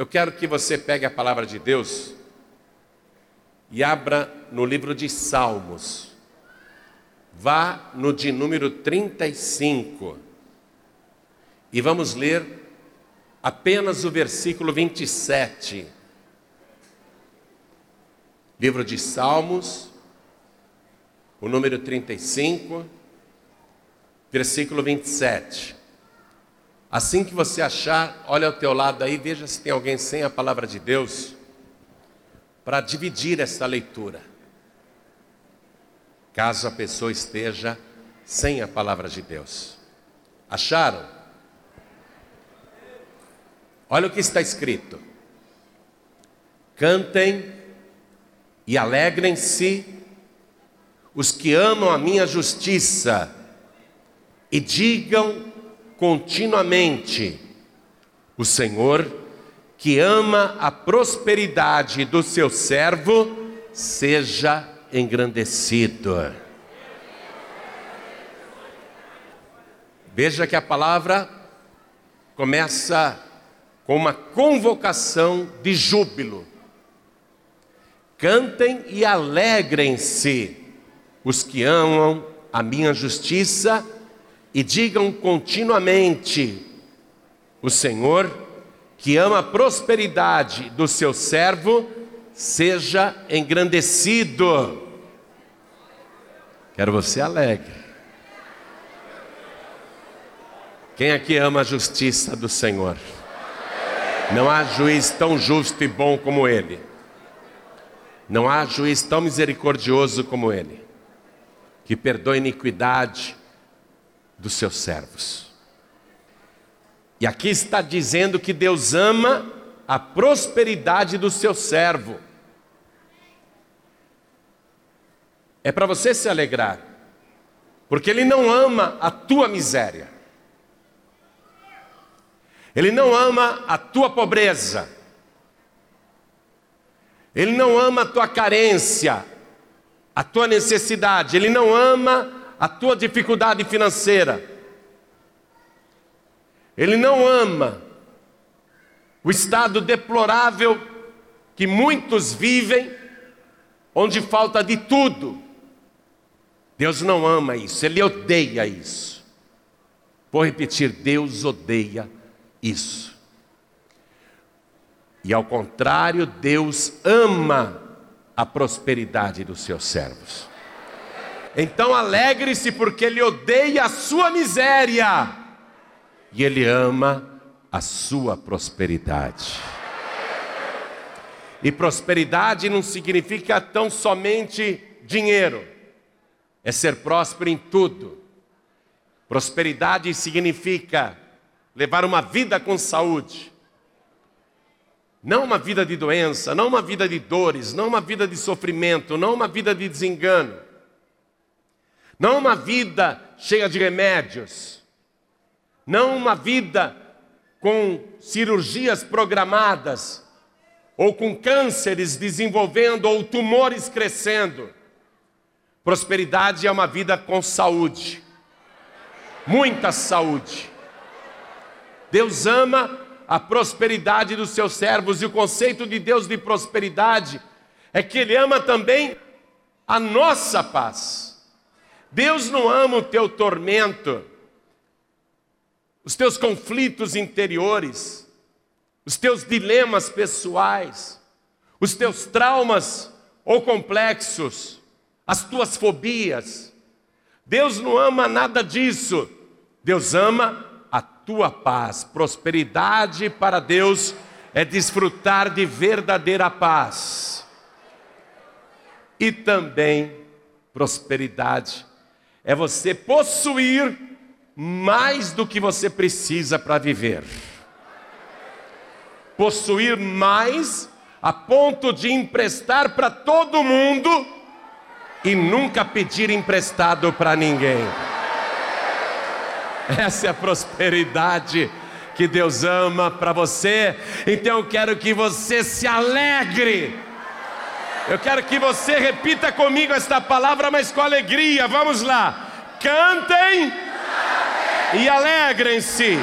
Eu quero que você pegue a palavra de Deus e abra no livro de Salmos. Vá no de número 35 e vamos ler apenas o versículo 27. Livro de Salmos, o número 35, versículo 27. Assim que você achar, olha ao teu lado aí, veja se tem alguém sem a palavra de Deus para dividir essa leitura. Caso a pessoa esteja sem a palavra de Deus. Acharam? Olha o que está escrito: Cantem e alegrem-se os que amam a minha justiça, e digam continuamente. O Senhor, que ama a prosperidade do seu servo, seja engrandecido. Veja que a palavra começa com uma convocação de júbilo. Cantem e alegrem-se os que amam a minha justiça e digam continuamente: O Senhor, que ama a prosperidade do seu servo, seja engrandecido. Quero você alegre. Quem aqui ama a justiça do Senhor? Não há juiz tão justo e bom como Ele. Não há juiz tão misericordioso como Ele, que perdoa iniquidade, dos seus servos. E aqui está dizendo que Deus ama a prosperidade do seu servo. É para você se alegrar, porque Ele não ama a tua miséria, Ele não ama a tua pobreza, Ele não ama a tua carência, a tua necessidade, Ele não ama a tua dificuldade financeira. Ele não ama o estado deplorável que muitos vivem, onde falta de tudo. Deus não ama isso, Ele odeia isso. Vou repetir: Deus odeia isso. E ao contrário, Deus ama a prosperidade dos seus servos. Então alegre-se, porque Ele odeia a sua miséria e Ele ama a sua prosperidade. E prosperidade não significa tão somente dinheiro, é ser próspero em tudo. Prosperidade significa levar uma vida com saúde, não uma vida de doença, não uma vida de dores, não uma vida de sofrimento, não uma vida de desengano não uma vida cheia de remédios, não uma vida com cirurgias programadas, ou com cânceres desenvolvendo, ou tumores crescendo. Prosperidade é uma vida com saúde, muita saúde. Deus ama a prosperidade dos seus servos, e o conceito de Deus de prosperidade é que Ele ama também a nossa paz. Deus não ama o teu tormento, os teus conflitos interiores, os teus dilemas pessoais, os teus traumas ou complexos, as tuas fobias. Deus não ama nada disso. Deus ama a tua paz. Prosperidade para Deus é desfrutar de verdadeira paz. E também prosperidade é você possuir mais do que você precisa para viver. Possuir mais a ponto de emprestar para todo mundo e nunca pedir emprestado para ninguém. Essa é a prosperidade que Deus ama para você. Então eu quero que você se alegre eu quero que você repita comigo esta palavra, mas com alegria. Vamos lá. Cantem, e alegrem-se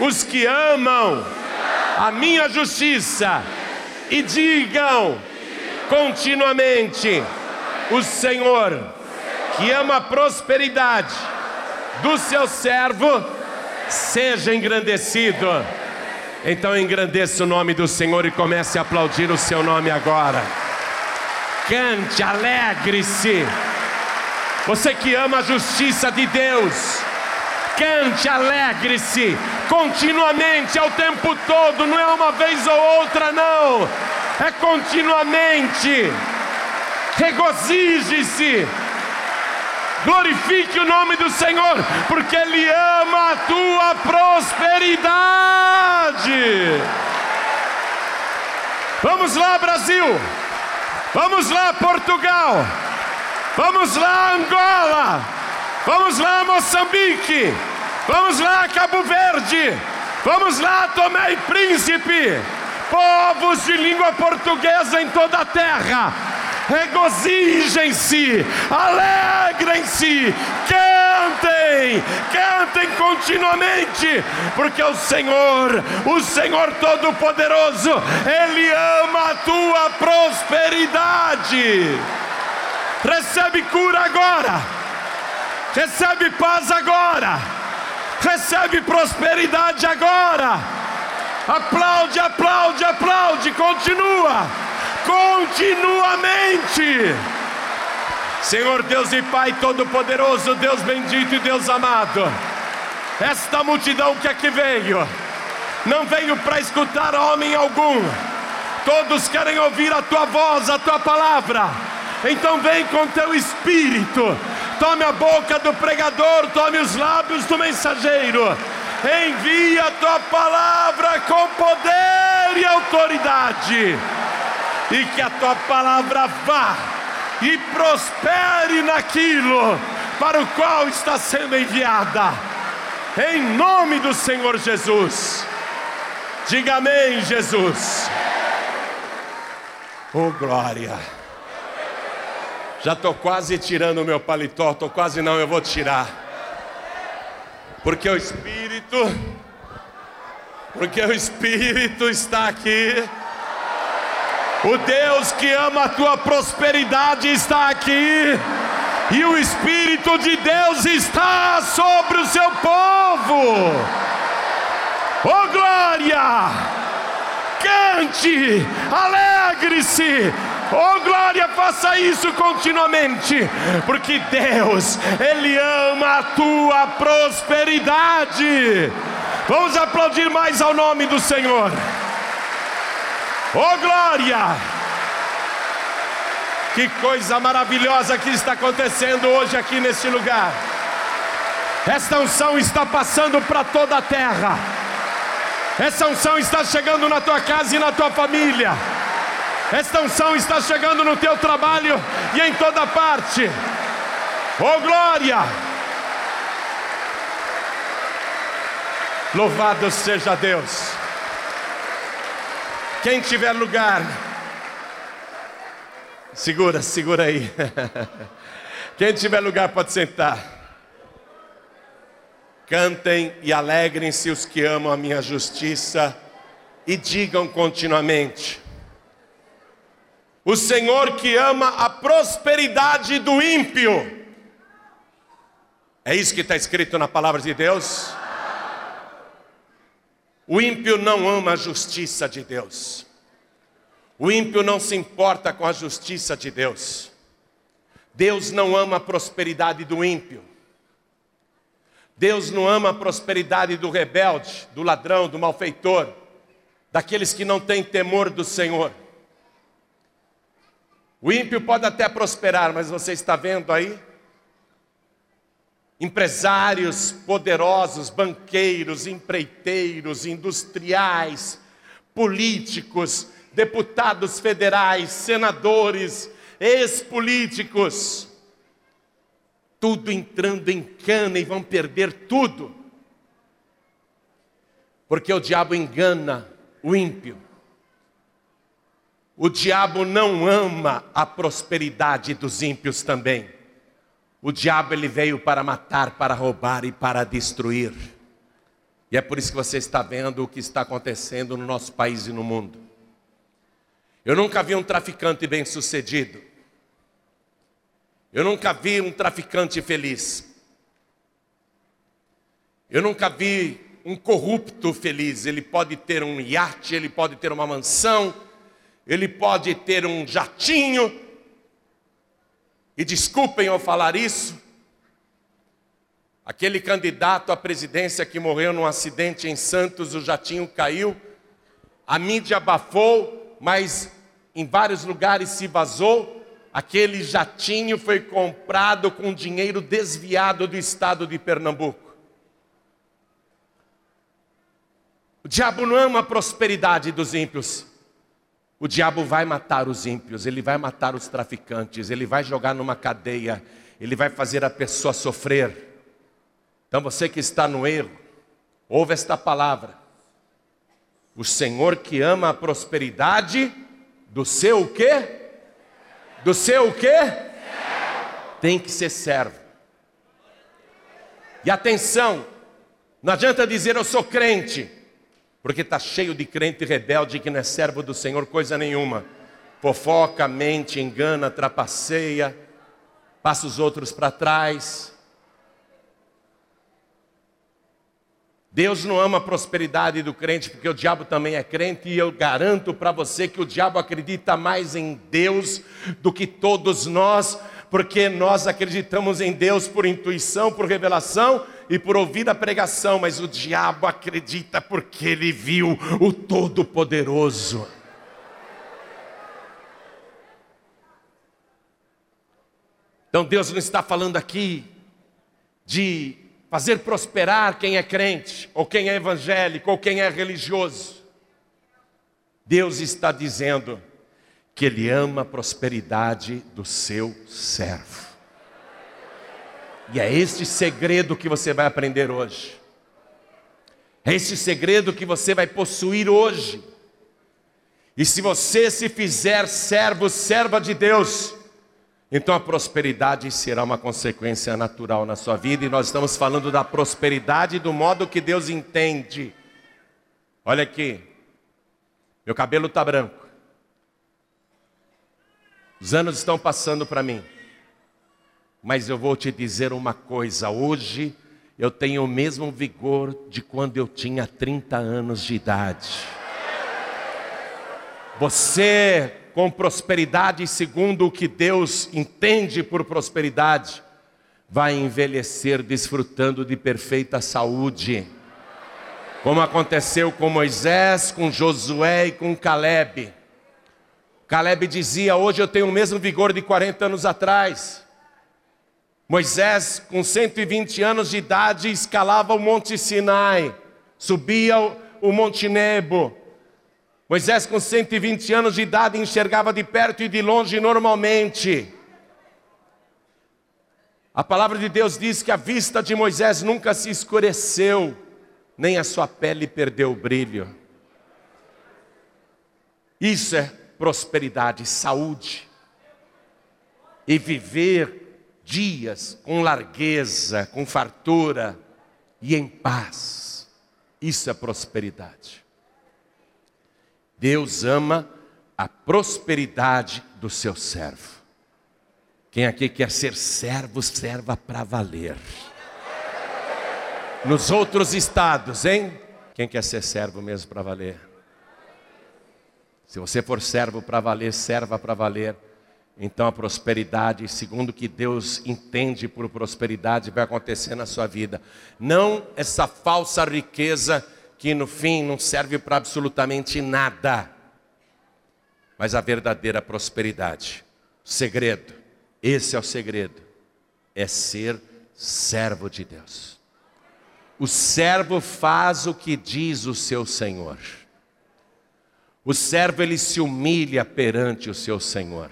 os que amam a minha justiça e digam continuamente: o Senhor, que ama a prosperidade do seu servo, seja engrandecido. Então engrandeça o nome do Senhor e comece a aplaudir o seu nome agora. Cante, alegre-se. Você que ama a justiça de Deus, cante, alegre-se continuamente, ao tempo todo, não é uma vez ou outra, não, é continuamente. Regozije-se, glorifique o nome do Senhor, porque Ele ama a tua prosperidade. Vamos lá, Brasil, vamos lá, Portugal. Vamos lá, Angola. Vamos lá, Moçambique. Vamos lá, Cabo Verde. Vamos lá, Tomé e Príncipe. Povos de língua portuguesa em toda a terra. Regozijem-se, alegrem-se, cantem, cantem continuamente, porque o Senhor, o Senhor Todo-Poderoso, Ele ama a tua prosperidade. Recebe cura agora, recebe paz agora, recebe prosperidade agora. Aplaude, aplaude, aplaude, continua, continuamente. Senhor Deus e Pai Todo-Poderoso, Deus bendito e Deus amado, esta multidão que aqui veio, não veio para escutar homem algum, todos querem ouvir a tua voz, a tua palavra. Então vem com teu espírito, tome a boca do pregador, tome os lábios do mensageiro, envia a tua palavra com poder e autoridade, e que a tua palavra vá e prospere naquilo para o qual está sendo enviada, em nome do Senhor Jesus. Diga amém, Jesus. Oh, glória. Já estou quase tirando o meu paletó, estou quase não, eu vou tirar. Porque o Espírito, porque o Espírito está aqui. O Deus que ama a tua prosperidade está aqui. E o Espírito de Deus está sobre o seu povo. Oh glória! Cante, alegre-se, Oh glória, faça isso continuamente, porque Deus, Ele ama a tua prosperidade. Vamos aplaudir mais ao nome do Senhor. Oh glória! Que coisa maravilhosa que está acontecendo hoje aqui neste lugar. Esta unção está passando para toda a terra. Essa unção está chegando na tua casa e na tua família. Esta unção está chegando no teu trabalho e em toda parte. Oh glória! Louvado seja Deus. Quem tiver lugar, segura, segura aí. Quem tiver lugar pode sentar. Cantem e alegrem-se os que amam a minha justiça e digam continuamente: o Senhor que ama a prosperidade do ímpio. É isso que está escrito na palavra de Deus? O ímpio não ama a justiça de Deus. O ímpio não se importa com a justiça de Deus. Deus não ama a prosperidade do ímpio. Deus não ama a prosperidade do rebelde, do ladrão, do malfeitor, daqueles que não têm temor do Senhor. O ímpio pode até prosperar, mas você está vendo aí? Empresários poderosos, banqueiros, empreiteiros, industriais, políticos, deputados federais, senadores, ex-políticos, tudo entrando em cana e vão perder tudo, porque o diabo engana o ímpio. O diabo não ama a prosperidade dos ímpios também. O diabo ele veio para matar, para roubar e para destruir. E é por isso que você está vendo o que está acontecendo no nosso país e no mundo. Eu nunca vi um traficante bem-sucedido. Eu nunca vi um traficante feliz. Eu nunca vi um corrupto feliz. Ele pode ter um iate, ele pode ter uma mansão, ele pode ter um jatinho. E desculpem eu falar isso, aquele candidato à presidência que morreu num acidente em Santos, o jatinho caiu, a mídia abafou, mas em vários lugares se vazou. Aquele jatinho foi comprado com dinheiro desviado do estado de Pernambuco. O diabo não ama a prosperidade dos ímpios. O diabo vai matar os ímpios, ele vai matar os traficantes, ele vai jogar numa cadeia, ele vai fazer a pessoa sofrer. Então você que está no erro, ouve esta palavra. O Senhor que ama a prosperidade do seu o quê? Do seu o quê? Tem que ser servo. E atenção, não adianta dizer eu sou crente, porque está cheio de crente rebelde que não é servo do Senhor coisa nenhuma. Fofoca, mente, engana, trapaceia, passa os outros para trás. Deus não ama a prosperidade do crente, porque o diabo também é crente, e eu garanto para você que o diabo acredita mais em Deus do que todos nós, porque nós acreditamos em Deus por intuição, por revelação e por ouvir a pregação, mas o diabo acredita porque ele viu o Todo-Poderoso. Então Deus não está falando aqui de fazer prosperar quem é crente, ou quem é evangélico, ou quem é religioso. Deus está dizendo que Ele ama a prosperidade do seu servo. E é este segredo que você vai aprender hoje. É este segredo que você vai possuir hoje. E se você se fizer servo, serva de Deus, então a prosperidade será uma consequência natural na sua vida, e nós estamos falando da prosperidade do modo que Deus entende. Olha aqui, meu cabelo está branco, os anos estão passando para mim, mas eu vou te dizer uma coisa: hoje eu tenho o mesmo vigor de quando eu tinha 30 anos de idade. Você com prosperidade segundo o que Deus entende por prosperidade, vai envelhecer desfrutando de perfeita saúde. Como aconteceu com Moisés, com Josué e com Caleb. Caleb dizia: Hoje eu tenho o mesmo vigor de 40 anos atrás. Moisés, com 120 anos de idade, escalava o Monte Sinai, subia o Monte Nebo, Moisés, com 120 anos de idade, enxergava de perto e de longe normalmente. A palavra de Deus diz que a vista de Moisés nunca se escureceu, nem a sua pele perdeu o brilho. Isso é prosperidade, saúde. E viver dias com largueza, com fartura e em paz. Isso é prosperidade. Deus ama a prosperidade do seu servo. Quem aqui quer ser servo, serva para valer. Nos outros estados, hein? Quem quer ser servo mesmo para valer? Se você for servo para valer, serva para valer. Então a prosperidade, segundo o que Deus entende por prosperidade, vai acontecer na sua vida. Não essa falsa riqueza que no fim não serve para absolutamente nada, mas a verdadeira prosperidade. Segredo, esse é o segredo, é ser servo de Deus. O servo faz o que diz o seu Senhor. O servo ele se humilha perante o seu Senhor.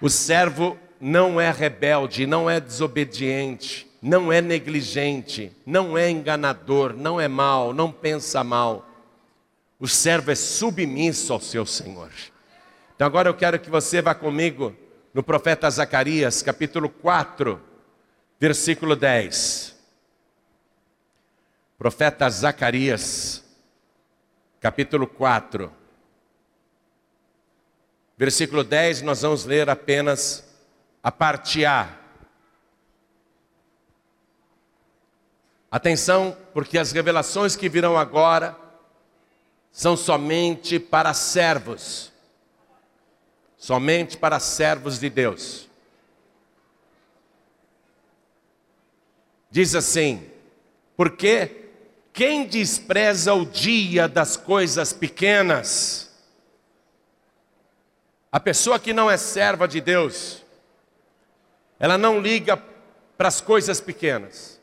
O servo não é rebelde, não é desobediente, não é negligente, não é enganador, não é mal, não pensa mal. O servo é submisso ao seu Senhor. Então agora eu quero que você vá comigo no profeta Zacarias, capítulo 4, versículo 10. Profeta Zacarias, capítulo 4, versículo 10, nós vamos ler apenas a parte A. Atenção, porque as revelações que virão agora são somente para servos, somente para servos de Deus. Diz assim: porque quem despreza o dia das coisas pequenas, a pessoa que não é serva de Deus, ela não liga para as coisas pequenas,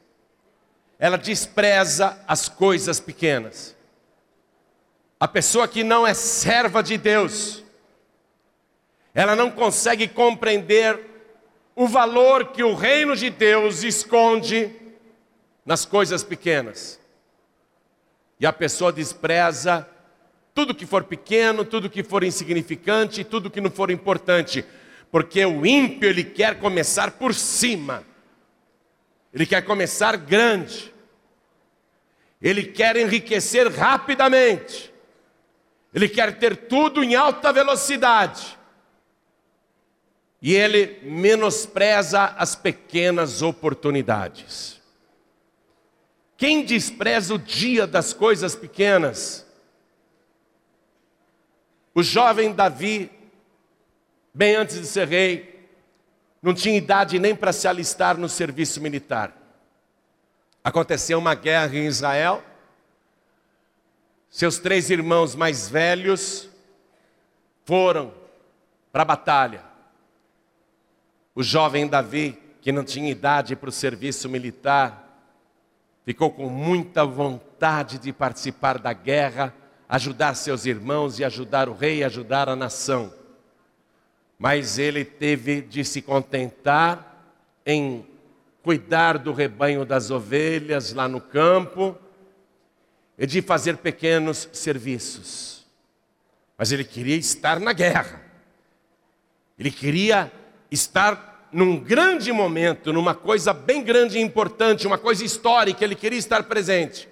ela despreza as coisas pequenas. A pessoa que não é serva de Deus, ela não consegue compreender o valor que o reino de Deus esconde nas coisas pequenas. E a pessoa despreza tudo que for pequeno, tudo que for insignificante, tudo que não for importante, porque o ímpio ele quer começar por cima. Ele quer começar grande. Ele quer enriquecer rapidamente. Ele quer ter tudo em alta velocidade. E ele menospreza as pequenas oportunidades. Quem despreza o dia das coisas pequenas? O jovem Davi, bem antes de ser rei, não tinha idade nem para se alistar no serviço militar. Aconteceu uma guerra em Israel. Seus três irmãos mais velhos foram para a batalha. O jovem Davi, que não tinha idade para o serviço militar, ficou com muita vontade de participar da guerra, ajudar seus irmãos e ajudar o rei ajudar a nação. Mas ele teve de se contentar em cuidar do rebanho das ovelhas lá no campo e de fazer pequenos serviços. Mas ele queria estar na guerra. Ele queria estar num grande momento, numa coisa bem grande e importante, uma coisa histórica, ele queria estar presente.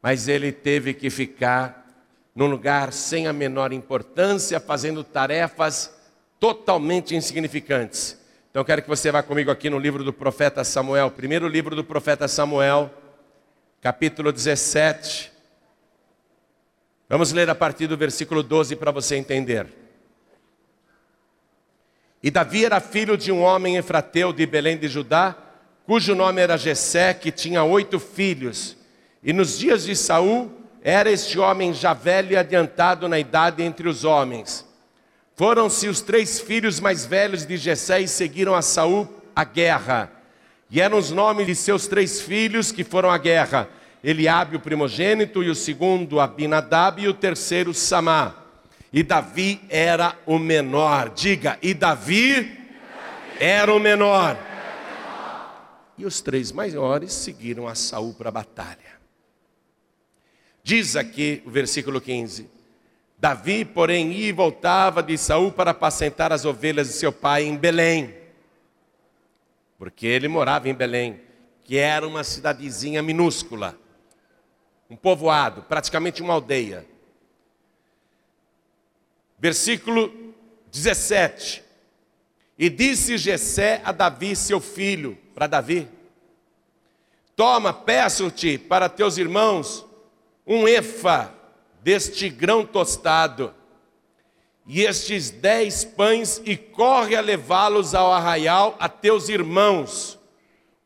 Mas ele teve que ficar num lugar sem a menor importância, fazendo tarefas totalmente insignificantes. Então quero que você vá comigo aqui no livro do profeta Samuel, primeiro livro do profeta Samuel, capítulo 17. Vamos ler a partir do versículo 12 para você entender. E Davi era filho de um homem efrateu de Belém de Judá, cujo nome era Jessé, que tinha oito filhos. E nos dias de Saul era este homem já velho e adiantado na idade entre os homens. Foram-se os três filhos mais velhos de Jessé e seguiram a Saul a guerra. E eram os nomes de seus três filhos que foram à guerra: Eliabe, o primogênito, e o segundo Abinadab, e o terceiro Samá. E Davi era o menor. Diga, e Davi era o menor. E os três maiores seguiram a Saul para a batalha. Diz aqui o versículo 15: Davi, porém, ia e voltava de Saul para apacentar as ovelhas de seu pai em Belém. Porque ele morava em Belém, que era uma cidadezinha minúscula, um povoado, praticamente uma aldeia. Versículo 17. E disse Jessé a Davi, seu filho, para Davi: Toma, peço-te para teus irmãos um efa deste grão tostado e estes dez pães e corre a levá-los ao arraial a teus irmãos.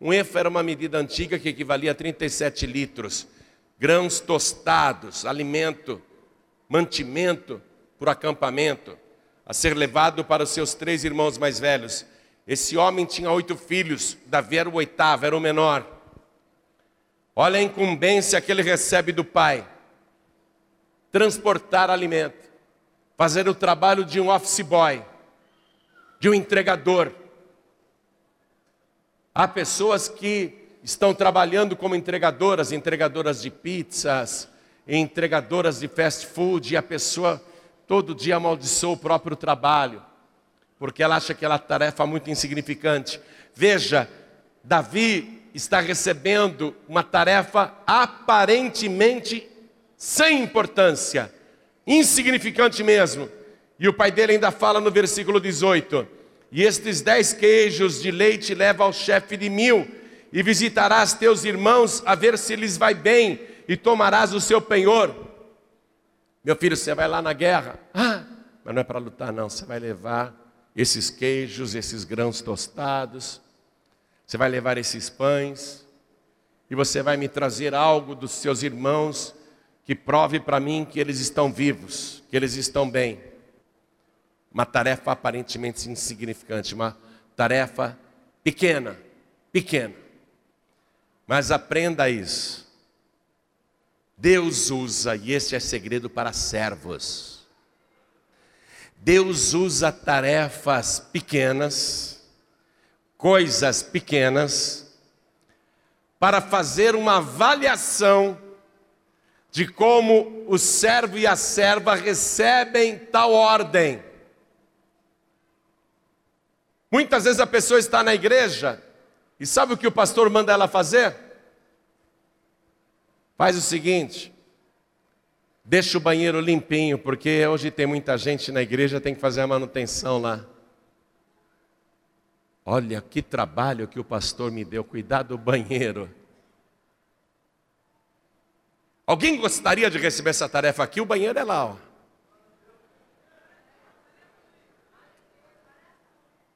Um efa era uma medida antiga que equivalia a 37 litros. Grãos tostados, alimento, mantimento para o acampamento, a ser levado para os seus três irmãos mais velhos. Esse homem tinha oito filhos, Davi era o oitavo, era o menor. Olha a incumbência que ele recebe do pai: transportar alimento, fazer o trabalho de um office boy, de um entregador. Há pessoas que estão trabalhando como entregadoras, entregadoras de pizzas, entregadoras de fast food, e a pessoa todo dia amaldiçoa o próprio trabalho, porque ela acha aquela tarefa muito insignificante. Veja, Davi está recebendo uma tarefa aparentemente sem importância, insignificante mesmo. E o pai dele ainda fala no versículo 18: E estes dez queijos de leite leva ao chefe de mil, e visitarás teus irmãos a ver se lhes vai bem, e tomarás o seu penhor. Meu filho, você vai lá na guerra. Ah, mas não é para lutar, não. Você vai levar esses queijos, esses grãos tostados, você vai levar esses pães, e você vai me trazer algo dos seus irmãos que prove para mim que eles estão vivos, que eles estão bem. Uma tarefa aparentemente insignificante, uma tarefa pequena, pequena. Mas aprenda isso. Deus usa, e esse é segredo para servos. Deus usa tarefas pequenas, coisas pequenas, para fazer uma avaliação de como o servo e a serva recebem tal ordem. Muitas vezes a pessoa está na igreja e sabe o que o pastor manda ela fazer? Faz o seguinte: deixa o banheiro limpinho, porque hoje tem muita gente na igreja, tem que fazer a manutenção lá. Olha que trabalho que o pastor me deu, cuidar do banheiro. Alguém gostaria de receber essa tarefa aqui? O banheiro é lá, ó.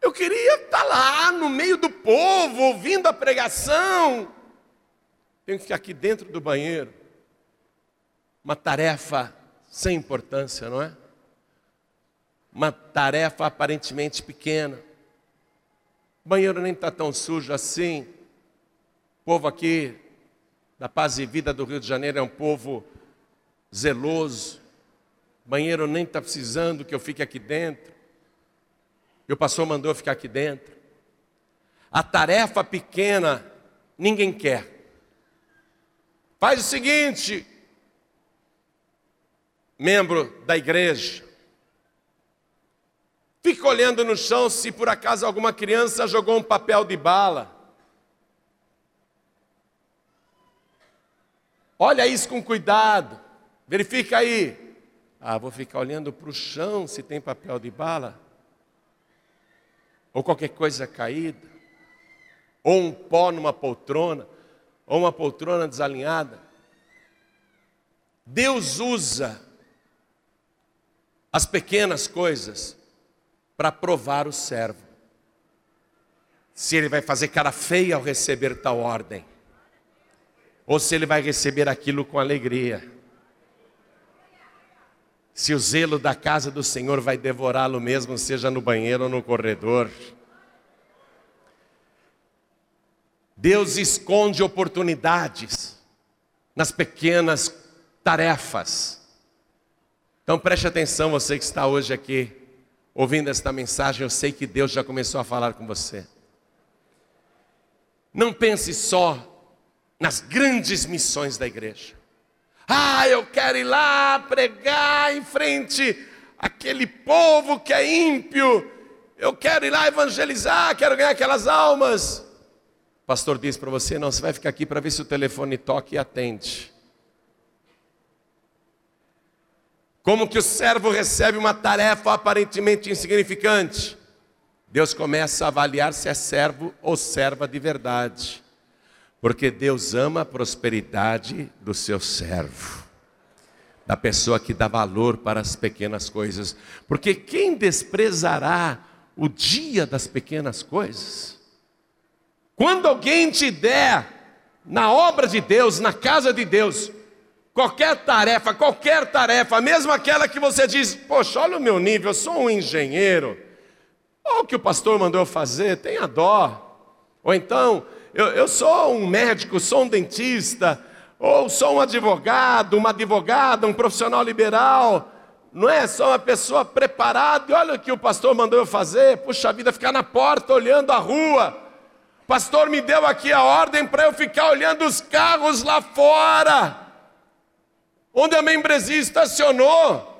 Eu queria estar lá no meio do povo, ouvindo a pregação. Tenho que ficar aqui dentro do banheiro. Uma tarefa sem importância, não é? Uma tarefa aparentemente pequena. O banheiro nem está tão sujo assim. O povo aqui da Paz e Vida do Rio de Janeiro é um povo zeloso. Banheiro nem está precisando que eu fique aqui dentro. E o pastor mandou eu ficar aqui dentro. A tarefa pequena ninguém quer. Faz o seguinte, membro da igreja, fica olhando no chão se por acaso alguma criança jogou um papel de bala. Olha isso com cuidado. Verifica aí. Ah, vou ficar olhando para o chão se tem papel de bala. Ou qualquer coisa caída. Ou um pó numa poltrona. Ou uma poltrona desalinhada. Deus usa as pequenas coisas para provar o servo. Se ele vai fazer cara feia ao receber tal ordem ou se ele vai receber aquilo com alegria. Se o zelo da casa do Senhor vai devorá-lo mesmo, seja no banheiro ou no corredor. Deus esconde oportunidades nas pequenas tarefas. Então preste atenção, você que está hoje aqui ouvindo esta mensagem, eu sei que Deus já começou a falar com você. Não pense só nas grandes missões da igreja. Ah, eu quero ir lá pregar em frente àquele povo que é ímpio. Eu quero ir lá evangelizar, quero ganhar aquelas almas. Pastor diz para você: não, você vai ficar aqui para ver se o telefone toca e atende. Como que o servo recebe uma tarefa aparentemente insignificante? Deus começa a avaliar se é servo ou serva de verdade. Porque Deus ama a prosperidade do seu servo, da pessoa que dá valor para as pequenas coisas. Porque quem desprezará o dia das pequenas coisas? Quando alguém te der na obra de Deus, na casa de Deus, qualquer tarefa, qualquer tarefa, mesmo aquela que você diz, poxa, olha o meu nível, eu sou um engenheiro, olha o que o pastor mandou eu fazer, tenha dó. Ou então, eu, eu sou um médico, sou um dentista, ou sou um advogado, uma advogada, um profissional liberal. Não é só uma pessoa preparada, e olha o que o pastor mandou eu fazer, puxa vida, ficar na porta olhando a rua. Pastor me deu aqui a ordem para eu ficar olhando os carros lá fora, onde a membresia estacionou.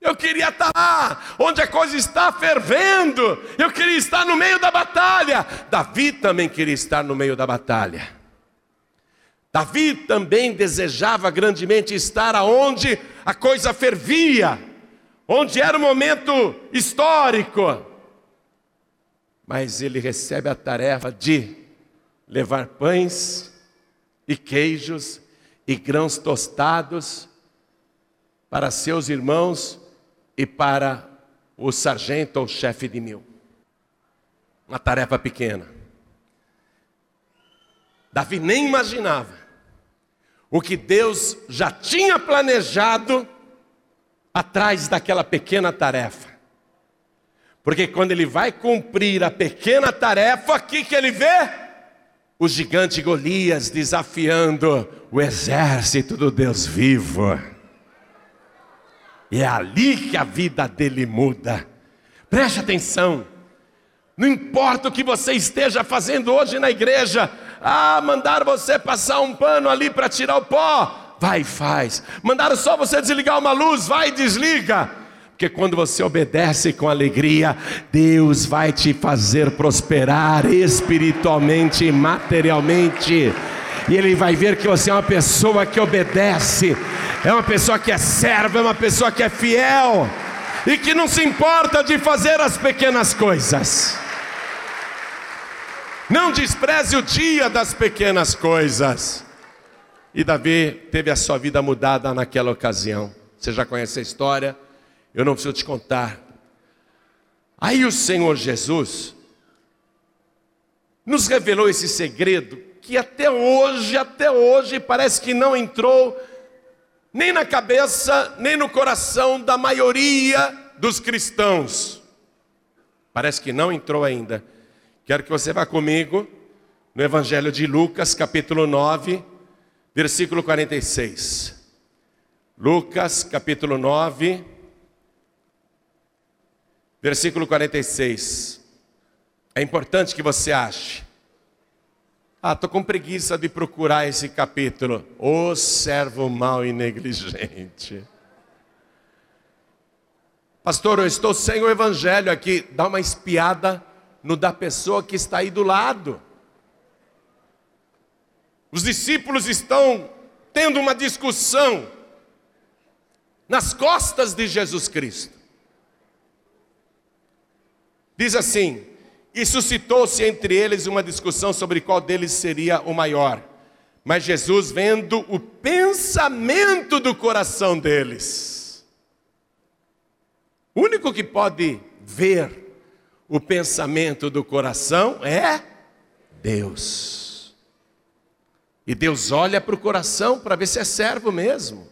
Eu queria estar lá, onde a coisa está fervendo. Eu queria estar no meio da batalha. Davi também queria estar no meio da batalha. Davi também desejava grandemente estar aonde a coisa fervia, onde era o momento histórico. Mas ele recebe a tarefa de levar pães e queijos e grãos tostados para seus irmãos e para o sargento ou chefe de mil. Uma tarefa pequena. Davi nem imaginava o que Deus já tinha planejado atrás daquela pequena tarefa. Porque quando ele vai cumprir a pequena tarefa, o que, que ele vê? O gigante Golias desafiando o exército do Deus vivo. E é ali que a vida dele muda. Preste atenção. Não importa o que você esteja fazendo hoje na igreja, ah, mandaram você passar um pano ali para tirar o pó, vai e faz. Mandaram só você desligar uma luz, vai e desliga. Porque quando você obedece com alegria, Deus vai te fazer prosperar espiritualmente e materialmente. E Ele vai ver que você é uma pessoa que obedece é uma pessoa que é serva, é uma pessoa que é fiel e que não se importa de fazer as pequenas coisas. Não despreze o dia das pequenas coisas. E Davi teve a sua vida mudada naquela ocasião. Você já conhece a história, eu não preciso te contar. Aí o Senhor Jesus nos revelou esse segredo que até hoje, até hoje, parece que não entrou nem na cabeça, nem no coração da maioria dos cristãos. Parece que não entrou ainda. Quero que você vá comigo no Evangelho de Lucas, capítulo 9, versículo 46. Lucas, capítulo 9, versículo 46. É importante que você ache. Ah, estou com preguiça de procurar esse capítulo. O servo mau e negligente. Pastor, eu estou sem o evangelho aqui. Dá uma espiada no da pessoa que está aí do lado. Os discípulos estão tendo uma discussão nas costas de Jesus Cristo. Diz assim: e suscitou-se entre eles uma discussão sobre qual deles seria o maior. Mas Jesus, vendo o pensamento do coração deles, o único que pode ver o pensamento do coração é Deus. E Deus olha para o coração para ver se é servo mesmo,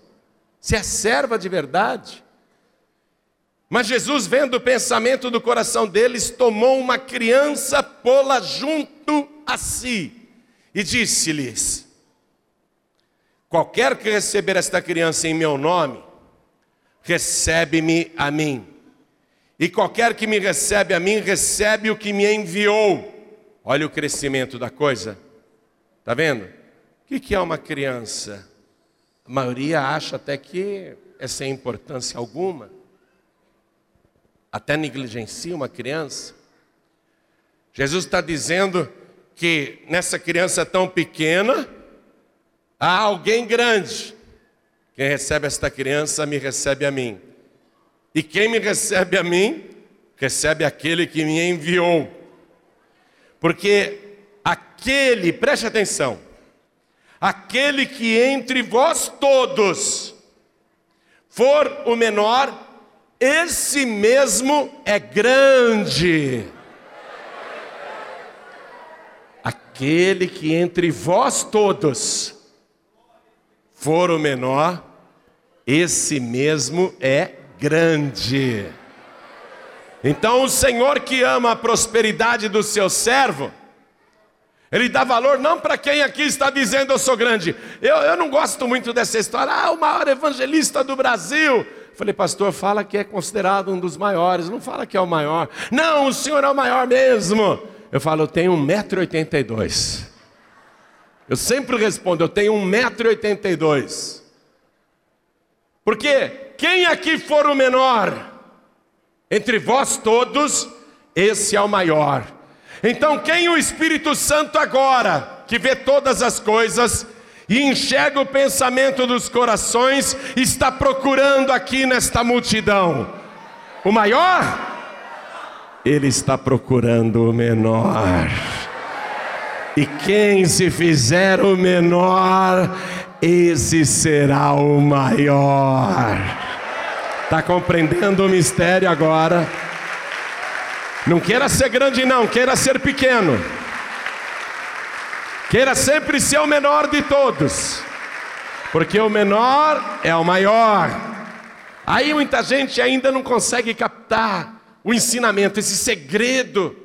se é serva de verdade. Mas Jesus, vendo o pensamento do coração deles, tomou uma criança, pô-la junto a si e disse-lhes: Qualquer que receber esta criança em meu nome, recebe-me a mim. E qualquer que me recebe a mim, recebe o que me enviou. Olha o crescimento da coisa. Está vendo? O que é uma criança? A maioria acha até que é sem importância alguma até negligencia uma criança. Jesus está dizendo que nessa criança tão pequena há alguém grande. Quem recebe esta criança me recebe a mim. E quem me recebe a mim, recebe aquele que me enviou. Porque aquele, preste atenção, aquele que entre vós todos for o menor, esse mesmo é grande. Aquele que entre vós todos for o menor, esse mesmo é grande. Então, o Senhor que ama a prosperidade do seu servo, ele dá valor não para quem aqui está dizendo eu sou grande. Eu, eu não gosto muito dessa história. Ah, o maior evangelista do Brasil. Falei, pastor, fala que é considerado um dos maiores, não fala que é o maior. Não, o senhor é o maior mesmo. Eu falo, eu tenho 1,82m. Eu sempre respondo, eu tenho 1,82m. Por quê? quem aqui for o menor entre vós todos, esse é o maior. Então, quem o Espírito Santo agora, que vê todas as coisas e enxerga o pensamento dos corações, está procurando aqui nesta multidão? O maior? Ele está procurando o menor. E quem se fizer o menor, esse será o maior. Está compreendendo o mistério agora? Não queira ser grande, não, queira ser pequeno. Queira sempre ser o menor de todos, porque o menor é o maior. Aí muita gente ainda não consegue captar o ensinamento, esse segredo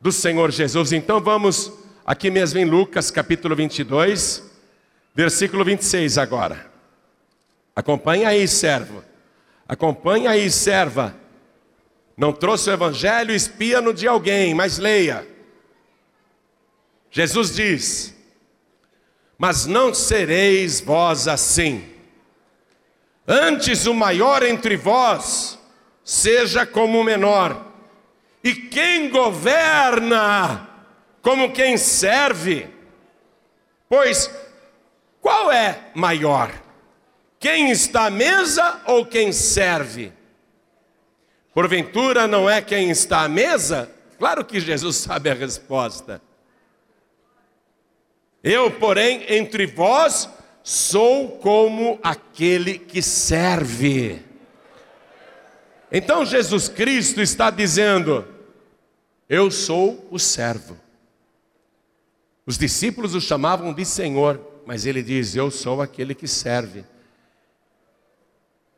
do Senhor Jesus. Então vamos aqui mesmo em Lucas capítulo 22, versículo 26 agora. Acompanha aí, servo. Acompanha aí, serva. Não trouxe o evangelho espia-no de alguém, mas leia. Jesus diz: Mas não sereis vós assim. Antes o maior entre vós seja como o menor, e quem governa como quem serve. Pois qual é maior? Quem está à mesa ou quem serve? Porventura não é quem está à mesa? Claro que Jesus sabe a resposta. Eu, porém, entre vós, sou como aquele que serve. Então Jesus Cristo está dizendo: Eu sou o servo. Os discípulos o chamavam de Senhor, mas ele diz: Eu sou aquele que serve.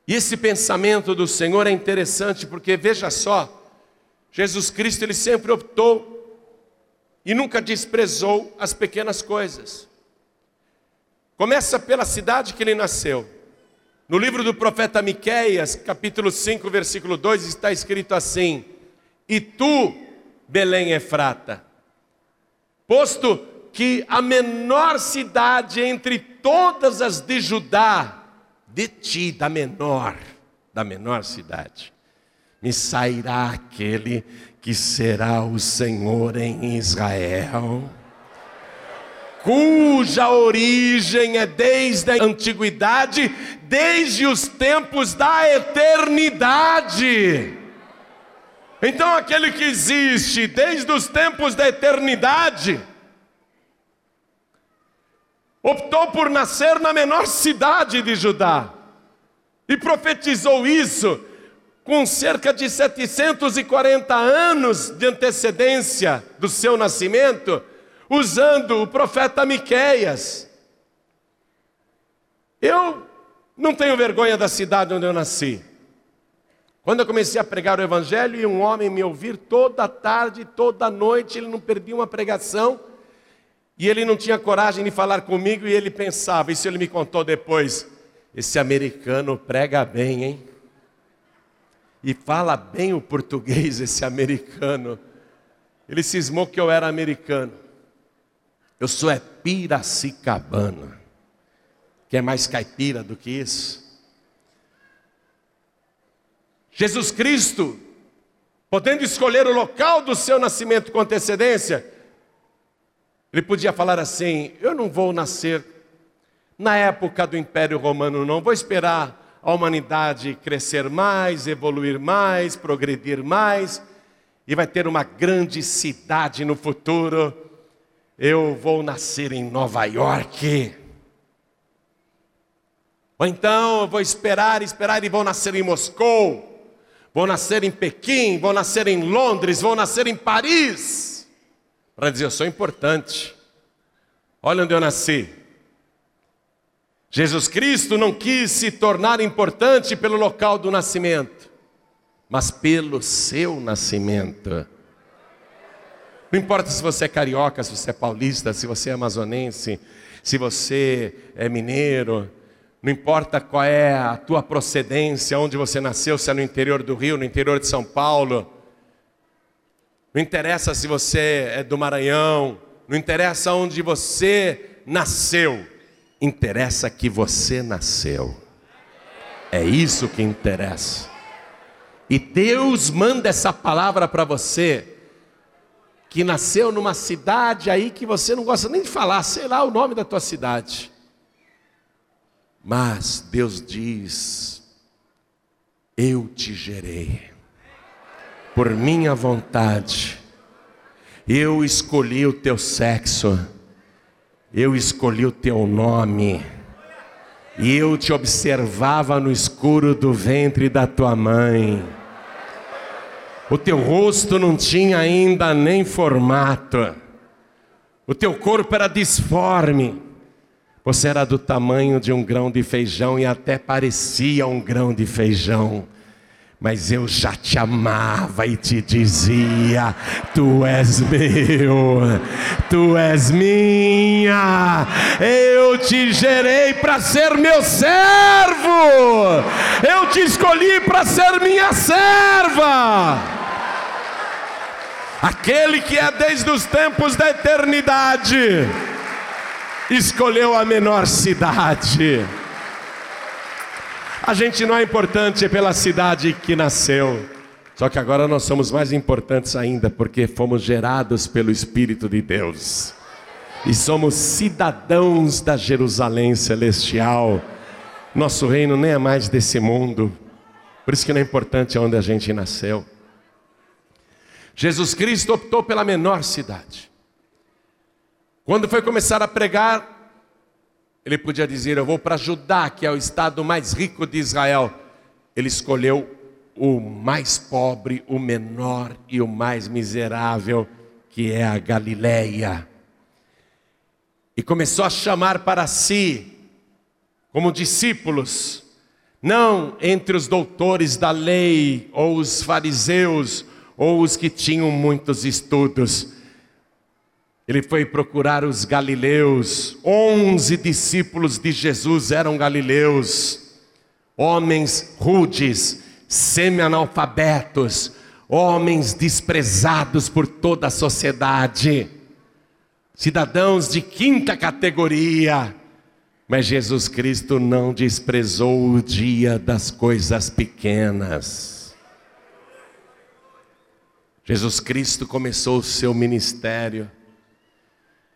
E esse pensamento do Senhor é interessante porque veja só, Jesus Cristo ele sempre optou e nunca desprezou as pequenas coisas. Começa pela cidade que ele nasceu. No livro do profeta Miqueias, capítulo 5, versículo 2, está escrito assim: E tu, Belém Efrata, posto que a menor cidade entre todas as de Judá de ti, da menor, da menor cidade, me sairá aquele que será o Senhor em Israel, cuja origem é desde a antiguidade, desde os tempos da eternidade. Então, aquele que existe desde os tempos da eternidade, optou por nascer na menor cidade de Judá e profetizou isso com cerca de 740 anos de antecedência do seu nascimento, usando o profeta Miqueias. Eu não tenho vergonha da cidade onde eu nasci. Quando eu comecei a pregar o evangelho e um homem me ouvir toda tarde, toda noite, ele não perdia uma pregação, e ele não tinha coragem de falar comigo e ele pensava, isso ele me contou depois, esse americano prega bem, hein? E fala bem o português esse americano. Ele cismou que eu era americano. Eu sou é Piracicabana. Que é mais caipira do que isso? Jesus Cristo, podendo escolher o local do seu nascimento com antecedência, ele podia falar assim: Eu não vou nascer na época do Império Romano, não, vou esperar a humanidade crescer mais, evoluir mais, progredir mais, e vai ter uma grande cidade no futuro. Eu vou nascer em Nova York. Ou então eu vou esperar, esperar e vou nascer em Moscou, vou nascer em Pequim, vou nascer em Londres, vou nascer em Paris para dizer: Eu sou importante. Olha onde eu nasci. Jesus Cristo não quis se tornar importante pelo local do nascimento, mas pelo seu nascimento. Não importa se você é carioca, se você é paulista, se você é amazonense, se você é mineiro, não importa qual é a tua procedência, onde você nasceu, se é no interior do Rio, no interior de São Paulo, não interessa se você é do Maranhão, não interessa onde você nasceu, interessa que você nasceu. É isso que interessa. E Deus manda essa palavra para você, que nasceu numa cidade aí que você não gosta nem de falar, sei lá o nome da tua cidade. Mas Deus diz: Eu te gerei, por minha vontade, eu escolhi o teu sexo, eu escolhi o teu nome, e eu te observava no escuro do ventre da tua mãe. O teu rosto não tinha ainda nem formato, o teu corpo era disforme, você era do tamanho de um grão de feijão e até parecia um grão de feijão. Mas eu já te amava e te dizia: Tu és meu, tu és minha, eu te gerei para ser meu servo, eu te escolhi para ser minha serva. Aquele que é desde os tempos da eternidade escolheu a menor cidade. A gente não é importante pela cidade que nasceu, só que agora nós somos mais importantes ainda porque fomos gerados pelo Espírito de Deus e somos cidadãos da Jerusalém celestial. Nosso reino nem é mais desse mundo, por isso que não é importante onde a gente nasceu. Jesus Cristo optou pela menor cidade. Quando foi começar a pregar, ele podia dizer: Eu vou para Judá, que é o estado mais rico de Israel. Ele escolheu o mais pobre, o menor e o mais miserável, que é a Galileia. E começou a chamar para si, como discípulos, não entre os doutores da lei, ou os fariseus, ou os que tinham muitos estudos, ele foi procurar os galileus. Onze discípulos de Jesus eram galileus, homens rudes, semi-analfabetos, homens desprezados por toda a sociedade, cidadãos de quinta categoria. Mas Jesus Cristo não desprezou o dia das coisas pequenas. Jesus Cristo começou o seu ministério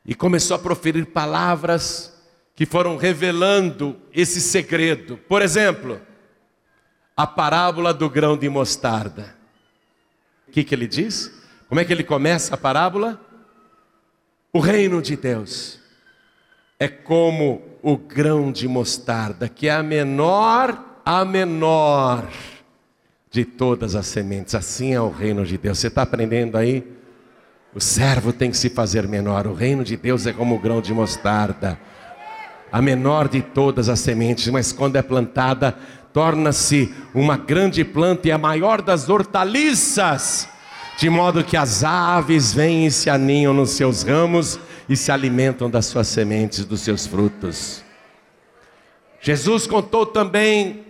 e começou a proferir palavras que foram revelando esse segredo. Por exemplo, a parábola do grão de mostarda. O que, que ele diz? Como é que ele começa a parábola? O reino de Deus é como o grão de mostarda, que é a menor, a menor de todas as sementes. Assim é o reino de Deus. Você está aprendendo aí? O servo tem que se fazer menor. O reino de Deus é como o grão de mostarda, a menor de todas as sementes, mas quando é plantada, torna-se uma grande planta e a maior das hortaliças, de modo que as aves vêm e se aninham nos seus ramos e se alimentam das suas sementes, dos seus frutos. Jesus contou também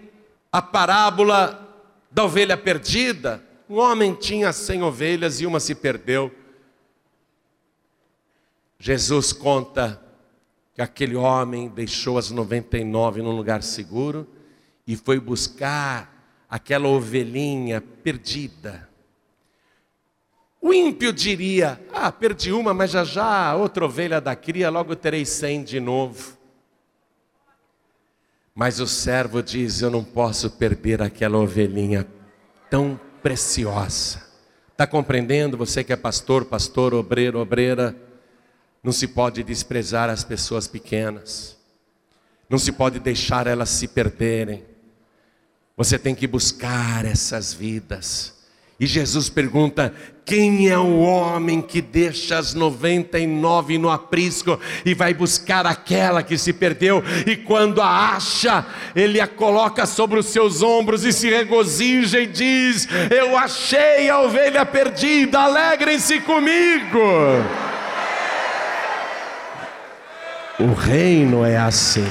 a parábola da ovelha perdida. Um homem tinha cem ovelhas e uma se perdeu. Jesus conta que aquele homem deixou as 99 num lugar seguro e foi buscar aquela ovelhinha perdida. O ímpio diria: Ah, perdi uma, mas já já outra ovelha da cria, logo terei cem de novo. Mas o servo diz: Eu não posso perder aquela ovelhinha tão preciosa. Está compreendendo? Você que é pastor, pastor, obreiro, obreira não se pode desprezar as pessoas pequenas. Não se pode deixar elas se perderem. Você tem que buscar essas vidas. E Jesus pergunta: quem é o homem que deixa as 99 no aprisco e vai buscar aquela que se perdeu? E quando a acha, ele a coloca sobre os seus ombros e se regozija e diz: Eu achei a ovelha perdida, alegrem-se comigo. O reino é assim.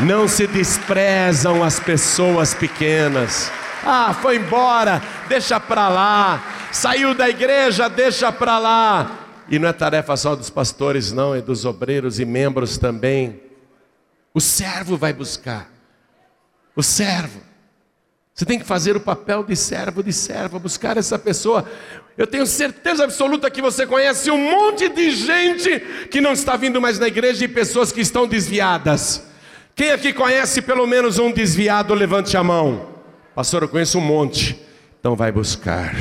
Não se desprezam as pessoas pequenas. Ah, foi embora, deixa para lá. Saiu da igreja, deixa para lá. E não é tarefa só dos pastores, não, é dos obreiros e membros também. O servo vai buscar. O servo. Você tem que fazer o papel de servo, de serva, buscar essa pessoa. Eu tenho certeza absoluta que você conhece um monte de gente que não está vindo mais na igreja e pessoas que estão desviadas. Quem aqui conhece pelo menos um desviado, levante a mão. Pastor, eu conheço um monte. Então vai buscar.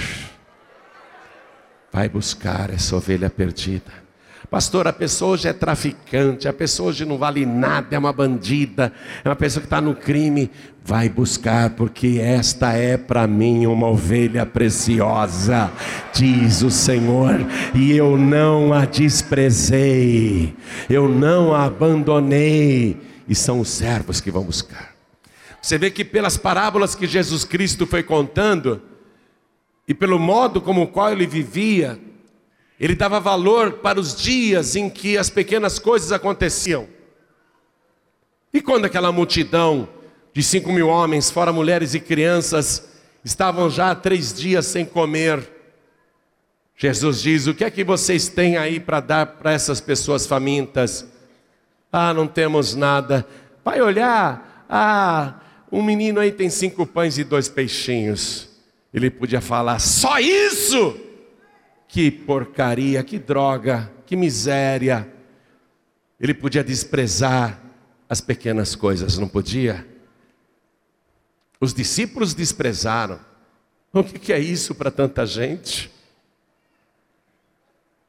Vai buscar essa ovelha perdida. Pastor, a pessoa hoje é traficante, a pessoa hoje não vale nada, é uma bandida, é uma pessoa que está no crime. Vai buscar, porque esta é para mim uma ovelha preciosa, diz o Senhor, e eu não a desprezei, eu não a abandonei, e são os servos que vão buscar. Você vê que pelas parábolas que Jesus Cristo foi contando, e pelo modo como o qual ele vivia, ele dava valor para os dias em que as pequenas coisas aconteciam. E quando aquela multidão de cinco mil homens, fora mulheres e crianças, estavam já há três dias sem comer, Jesus diz: O que é que vocês têm aí para dar para essas pessoas famintas? Ah, não temos nada. Vai olhar, ah, um menino aí tem cinco pães e dois peixinhos. Ele podia falar: Só isso? Que porcaria, que droga, que miséria. Ele podia desprezar as pequenas coisas, não podia? Os discípulos desprezaram. O que é isso para tanta gente?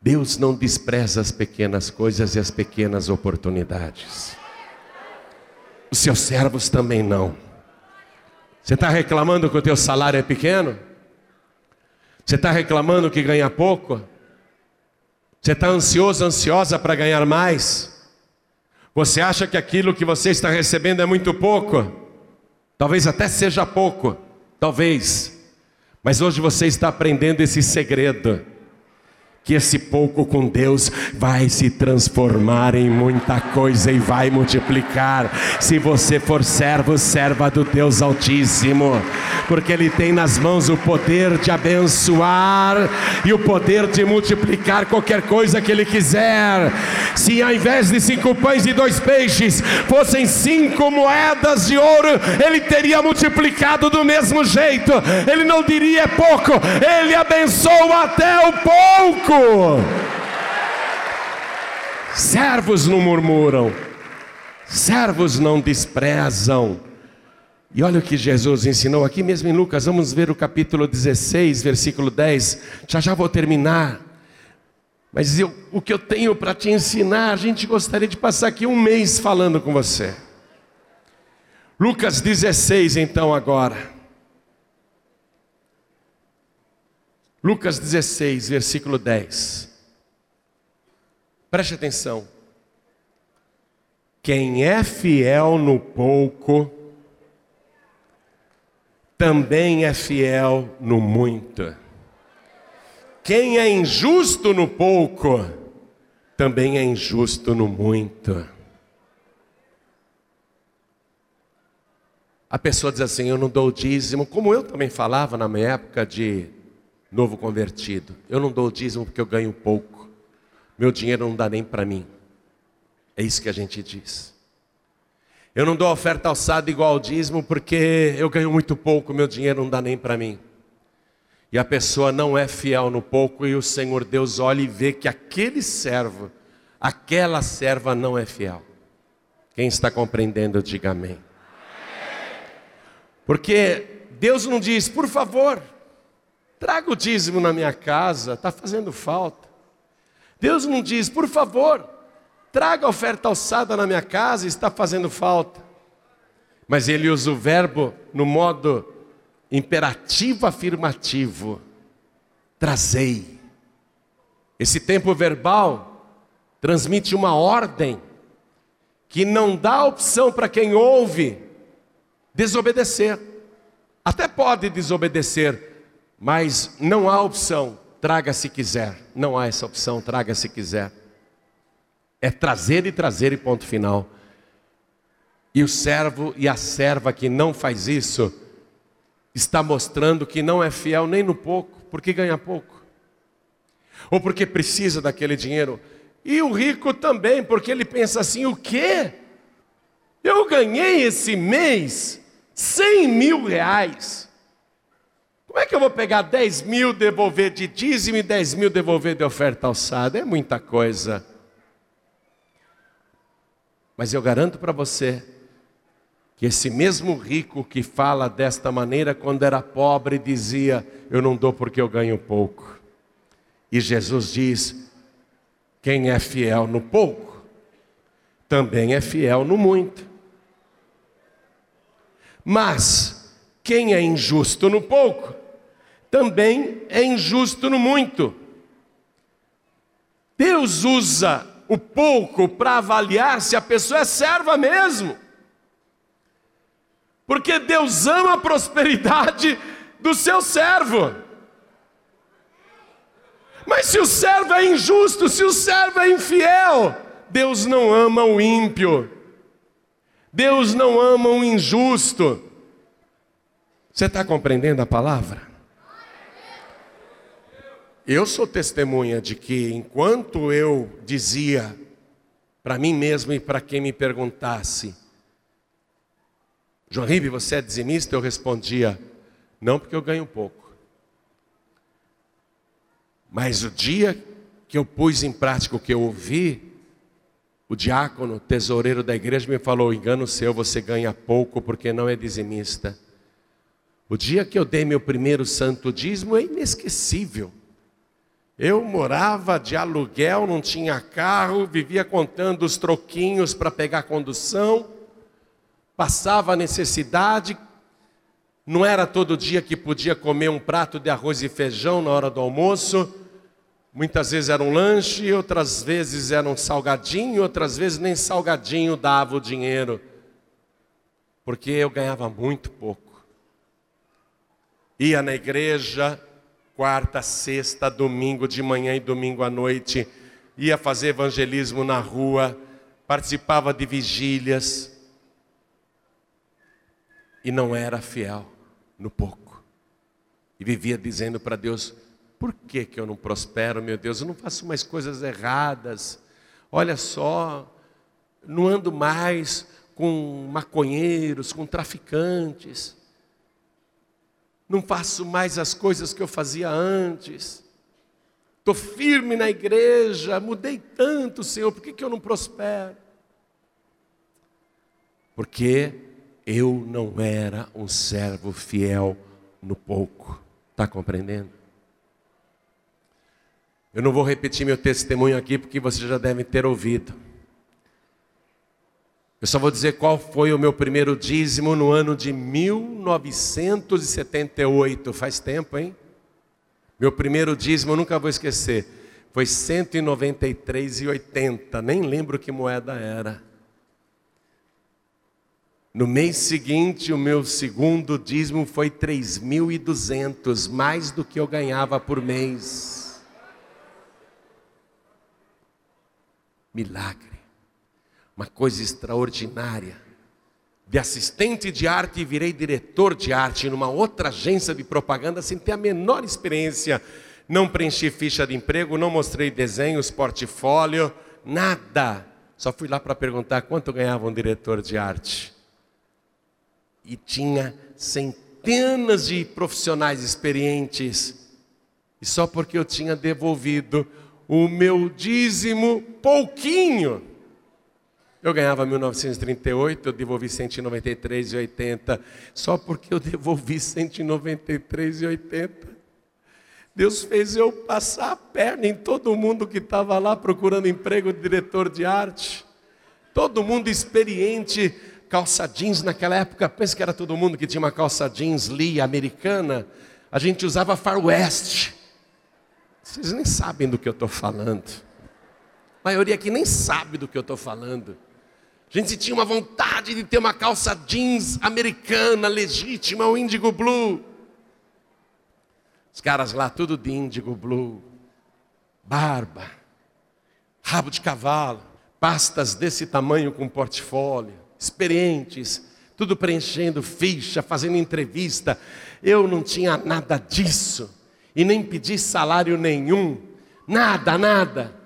Deus não despreza as pequenas coisas e as pequenas oportunidades. Os seus servos também não. Você está reclamando que o teu salário é pequeno? Você está reclamando que ganha pouco? Você está ansioso, ansiosa para ganhar mais? Você acha que aquilo que você está recebendo é muito pouco? Talvez até seja pouco, talvez. Mas hoje você está aprendendo esse segredo que esse pouco com Deus vai se transformar em muita coisa e vai multiplicar. Se você for servo, serva do Deus Altíssimo, porque Ele tem nas mãos o poder de abençoar e o poder de multiplicar qualquer coisa que Ele quiser. Se ao invés de cinco pães e dois peixes fossem cinco moedas de ouro, Ele teria multiplicado do mesmo jeito. Ele não diria é pouco, Ele abençoa até o pouco pouco. Servos não murmuram, servos não desprezam. E olha o que Jesus ensinou aqui mesmo em Lucas, vamos ver o capítulo 16, versículo 10. Já já vou terminar. Mas eu, o que eu tenho para te ensinar, a gente gostaria de passar aqui um mês falando com você. Lucas 16, então, agora. Lucas 16, versículo 10. Preste atenção. Quem é fiel no pouco, também é fiel no muito. Quem é injusto no pouco, também é injusto no muito. A pessoa diz assim: Eu não dou dízimo, como eu também falava na minha época de novo convertido. Eu não dou o dízimo porque eu ganho pouco. Meu dinheiro não dá nem para mim. É isso que a gente diz. Eu não dou oferta alçada igual ao dízimo porque eu ganho muito pouco, meu dinheiro não dá nem para mim. E a pessoa não é fiel no pouco e o Senhor Deus olha e vê que aquele servo, aquela serva não é fiel. Quem está compreendendo, diga amém. Porque Deus não diz, por favor, Traga o dízimo na minha casa, está fazendo falta. Deus não diz, por favor, traga a oferta alçada na minha casa, está fazendo falta. Mas ele usa o verbo no modo imperativo afirmativo: trazei. Esse tempo verbal transmite uma ordem que não dá opção para quem ouve desobedecer. Até pode desobedecer, mas não há opção, traga se quiser. Não há essa opção, traga se quiser. É trazer e trazer e ponto final. E o servo e a serva que não faz isso, está mostrando que não é fiel nem no pouco, porque ganha pouco. Ou porque precisa daquele dinheiro. E o rico também, porque ele pensa assim: o quê? Eu ganhei esse mês 100 mil reais. Como é que eu vou pegar 10 mil, devolver de dízimo e 10 mil devolver de oferta alçada? É muita coisa. Mas eu garanto para você que esse mesmo rico que fala desta maneira, quando era pobre, dizia: Eu não dou porque eu ganho pouco. E Jesus diz: Quem é fiel no pouco, também é fiel no muito. Mas quem é injusto no pouco, também é injusto no muito. Deus usa o pouco para avaliar se a pessoa é serva mesmo. Porque Deus ama a prosperidade do seu servo. Mas se o servo é injusto, se o servo é infiel, Deus não ama o ímpio. Deus não ama o injusto. Você está compreendendo a palavra? Eu sou testemunha de que enquanto eu dizia para mim mesmo e para quem me perguntasse, João Ribe, você é dizimista? Eu respondia, não porque eu ganho pouco. Mas o dia que eu pus em prática o que eu ouvi, o diácono, tesoureiro da igreja, me falou: engano seu, você ganha pouco porque não é dizimista. O dia que eu dei meu primeiro santo dízimo é inesquecível. Eu morava de aluguel, não tinha carro, vivia contando os troquinhos para pegar condução, passava necessidade, não era todo dia que podia comer um prato de arroz e feijão na hora do almoço. Muitas vezes era um lanche, outras vezes era um salgadinho, outras vezes nem salgadinho dava o dinheiro, porque eu ganhava muito pouco. Ia na igreja, quarta, sexta, domingo de manhã e domingo à noite, ia fazer evangelismo na rua, participava de vigílias e não era fiel no pouco. E vivia dizendo para Deus: por que, que eu não prospero, meu Deus? Eu não faço mais coisas erradas. Olha só, não ando mais com maconheiros, com traficantes não faço mais as coisas que eu fazia antes. Estou firme na igreja, mudei tanto, Senhor, por que, que eu não prospero? Porque eu não era um servo fiel no pouco. Está compreendendo? Eu não vou repetir meu testemunho aqui porque você já deve ter ouvido. Eu só vou dizer qual foi o meu primeiro dízimo no ano de 1978. Faz tempo, hein? Meu primeiro dízimo, eu nunca vou esquecer. Foi 193,80. Nem lembro que moeda era. No mês seguinte, o meu segundo dízimo foi 3.200, mais do que eu ganhava por mês. Milagre uma coisa extraordinária. De assistente de arte virei diretor de arte numa outra agência de propaganda sem ter a menor experiência. Não preenchi ficha de emprego, não mostrei desenhos, portfólio, nada. Só fui lá para perguntar quanto ganhava um diretor de arte. E tinha centenas de profissionais experientes. E só porque eu tinha devolvido o meu dízimo pouquinho, eu ganhava 1938, eu devolvi 193,80, só porque eu devolvi 193,80. Deus fez eu passar a perna em todo mundo que estava lá procurando emprego de diretor de arte. Todo mundo experiente, calça jeans naquela época, pensa que era todo mundo que tinha uma calça jeans Lee americana. A gente usava Far West. Vocês nem sabem do que eu estou falando. A maioria aqui nem sabe do que eu estou falando. A gente tinha uma vontade de ter uma calça jeans americana, legítima, o Indigo Blue. Os caras lá, tudo de Indigo Blue. Barba, rabo de cavalo, pastas desse tamanho com portfólio, experientes, tudo preenchendo ficha, fazendo entrevista. Eu não tinha nada disso e nem pedi salário nenhum, nada, nada.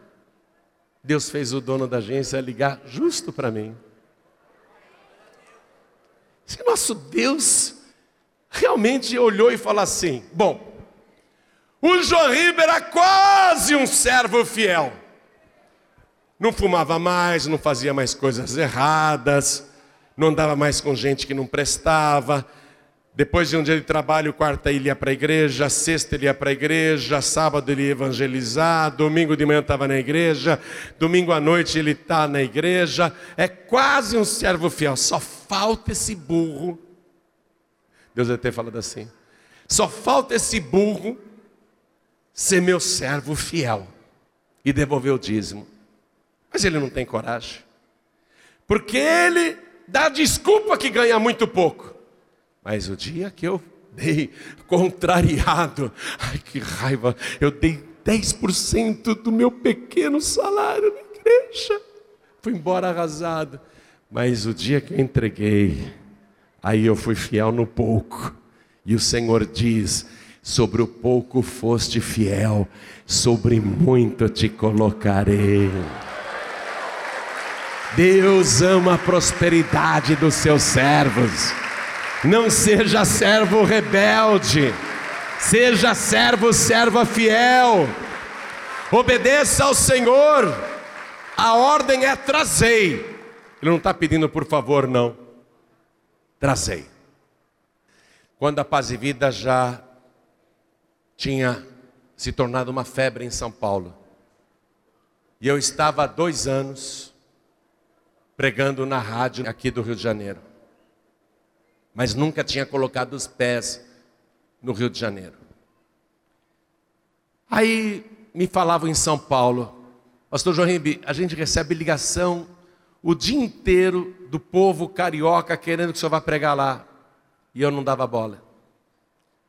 Deus fez o dono da agência ligar justo para mim. Se nosso Deus realmente olhou e falou assim: bom, o Jorribe era quase um servo fiel. Não fumava mais, não fazia mais coisas erradas, não andava mais com gente que não prestava. Depois de um dia de trabalho, quarta ele ia para a igreja, sexta ele ia para a igreja, sábado ele ia evangelizar, domingo de manhã estava na igreja, domingo à noite ele está na igreja. É quase um servo fiel, só falta esse burro. Deus deve ter falado assim. Só falta esse burro ser meu servo fiel e devolver o dízimo. Mas ele não tem coragem. Porque ele dá desculpa que ganha muito pouco. Mas o dia que eu dei contrariado, ai que raiva, eu dei 10% do meu pequeno salário na igreja. Fui embora arrasado. Mas o dia que eu entreguei, aí eu fui fiel no pouco. E o Senhor diz: sobre o pouco foste fiel, sobre muito te colocarei. Deus ama a prosperidade dos seus servos. Não seja servo rebelde, seja servo, serva fiel. Obedeça ao Senhor. A ordem é trazei. Ele não está pedindo por favor, não. Trazei. Quando a paz e vida já tinha se tornado uma febre em São Paulo. E eu estava há dois anos pregando na rádio aqui do Rio de Janeiro. Mas nunca tinha colocado os pés no Rio de Janeiro. Aí me falavam em São Paulo, Pastor João Rimbi, a gente recebe ligação o dia inteiro do povo carioca querendo que o senhor vá pregar lá. E eu não dava bola.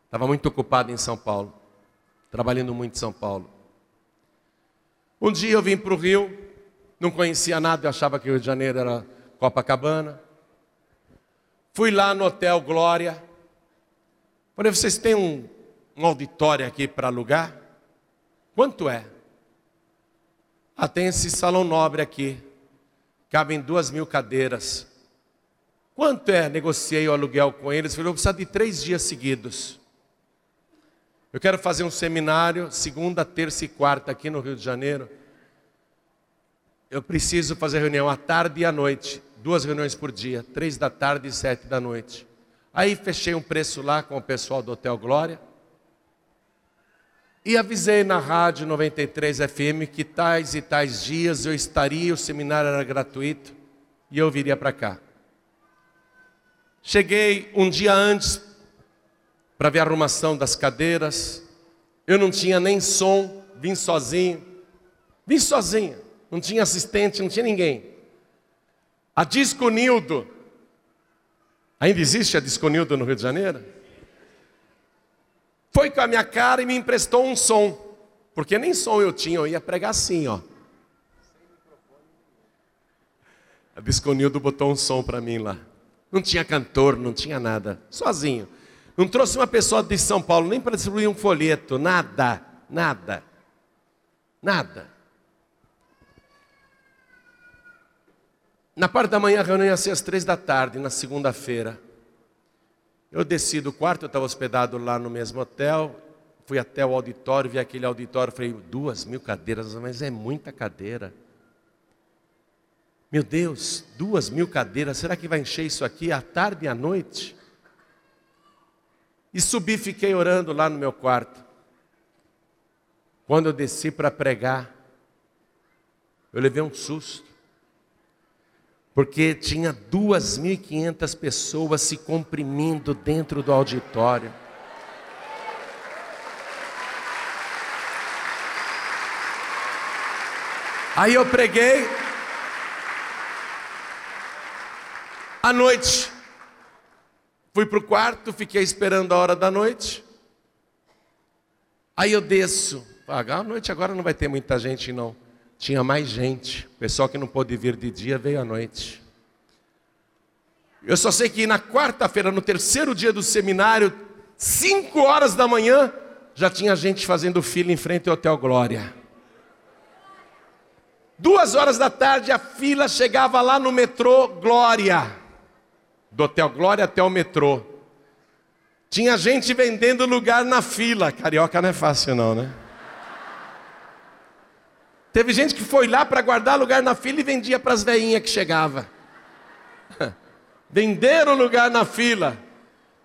Estava muito ocupado em São Paulo, trabalhando muito em São Paulo. Um dia eu vim para o Rio, não conhecia nada, eu achava que o Rio de Janeiro era Copacabana. Fui lá no Hotel Glória. Falei, vocês têm um, um auditório aqui para alugar? Quanto é? Ah, tem esse salão nobre aqui. Cabem duas mil cadeiras. Quanto é? Negociei o aluguel com eles. Falei, eu preciso de três dias seguidos. Eu quero fazer um seminário, segunda, terça e quarta, aqui no Rio de Janeiro. Eu preciso fazer reunião à tarde e à noite, duas reuniões por dia, três da tarde e sete da noite. Aí fechei um preço lá com o pessoal do Hotel Glória. E avisei na rádio 93 FM que tais e tais dias eu estaria, o seminário era gratuito e eu viria para cá. Cheguei um dia antes para ver a arrumação das cadeiras. Eu não tinha nem som, vim sozinho. Vim sozinho, não tinha assistente, não tinha ninguém. A Disco Nildo, ainda existe a Disco Nildo no Rio de Janeiro? Foi com a minha cara e me emprestou um som. Porque nem som eu tinha, eu ia pregar assim, ó. A Disco Nildo botou um som para mim lá. Não tinha cantor, não tinha nada, sozinho. Não trouxe uma pessoa de São Paulo nem para distribuir um folheto, nada, nada, nada. Na parte da manhã, a reunião ia ser às três da tarde, na segunda-feira. Eu desci do quarto, eu estava hospedado lá no mesmo hotel, fui até o auditório, vi aquele auditório, falei, duas mil cadeiras, mas é muita cadeira. Meu Deus, duas mil cadeiras, será que vai encher isso aqui à tarde e à noite? E subi, fiquei orando lá no meu quarto. Quando eu desci para pregar, eu levei um susto. Porque tinha 2.500 pessoas se comprimindo dentro do auditório. Aí eu preguei à noite. Fui para o quarto, fiquei esperando a hora da noite. Aí eu desço. Ah, a noite agora não vai ter muita gente, não. Tinha mais gente. O pessoal que não pôde vir de dia veio à noite. Eu só sei que na quarta-feira, no terceiro dia do seminário, cinco horas da manhã, já tinha gente fazendo fila em frente ao Hotel Glória. Duas horas da tarde, a fila chegava lá no metrô Glória. do Hotel Glória até o metrô. Tinha gente vendendo lugar na fila. Carioca não é fácil, não, né? Teve gente que foi lá para guardar lugar na fila e vendia para as veinhas que chegava. Venderam lugar na fila.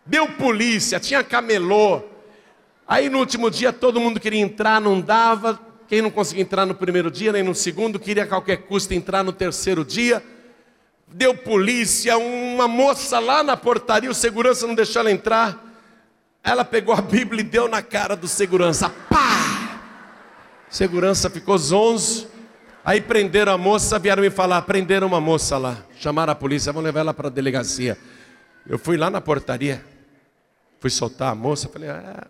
Deu polícia, tinha camelô. Aí no último dia todo mundo queria entrar, não dava. Quem não conseguia entrar no primeiro dia, nem no segundo, queria a qualquer custo entrar no terceiro dia deu polícia, uma moça lá na portaria, o segurança não deixou ela entrar. Ela pegou a Bíblia e deu na cara do segurança. Pá! Segurança ficou zonzo. Aí prenderam a moça, vieram me falar, prenderam uma moça lá. Chamaram a polícia, vão levar ela para a delegacia. Eu fui lá na portaria, fui soltar a moça, falei, ah,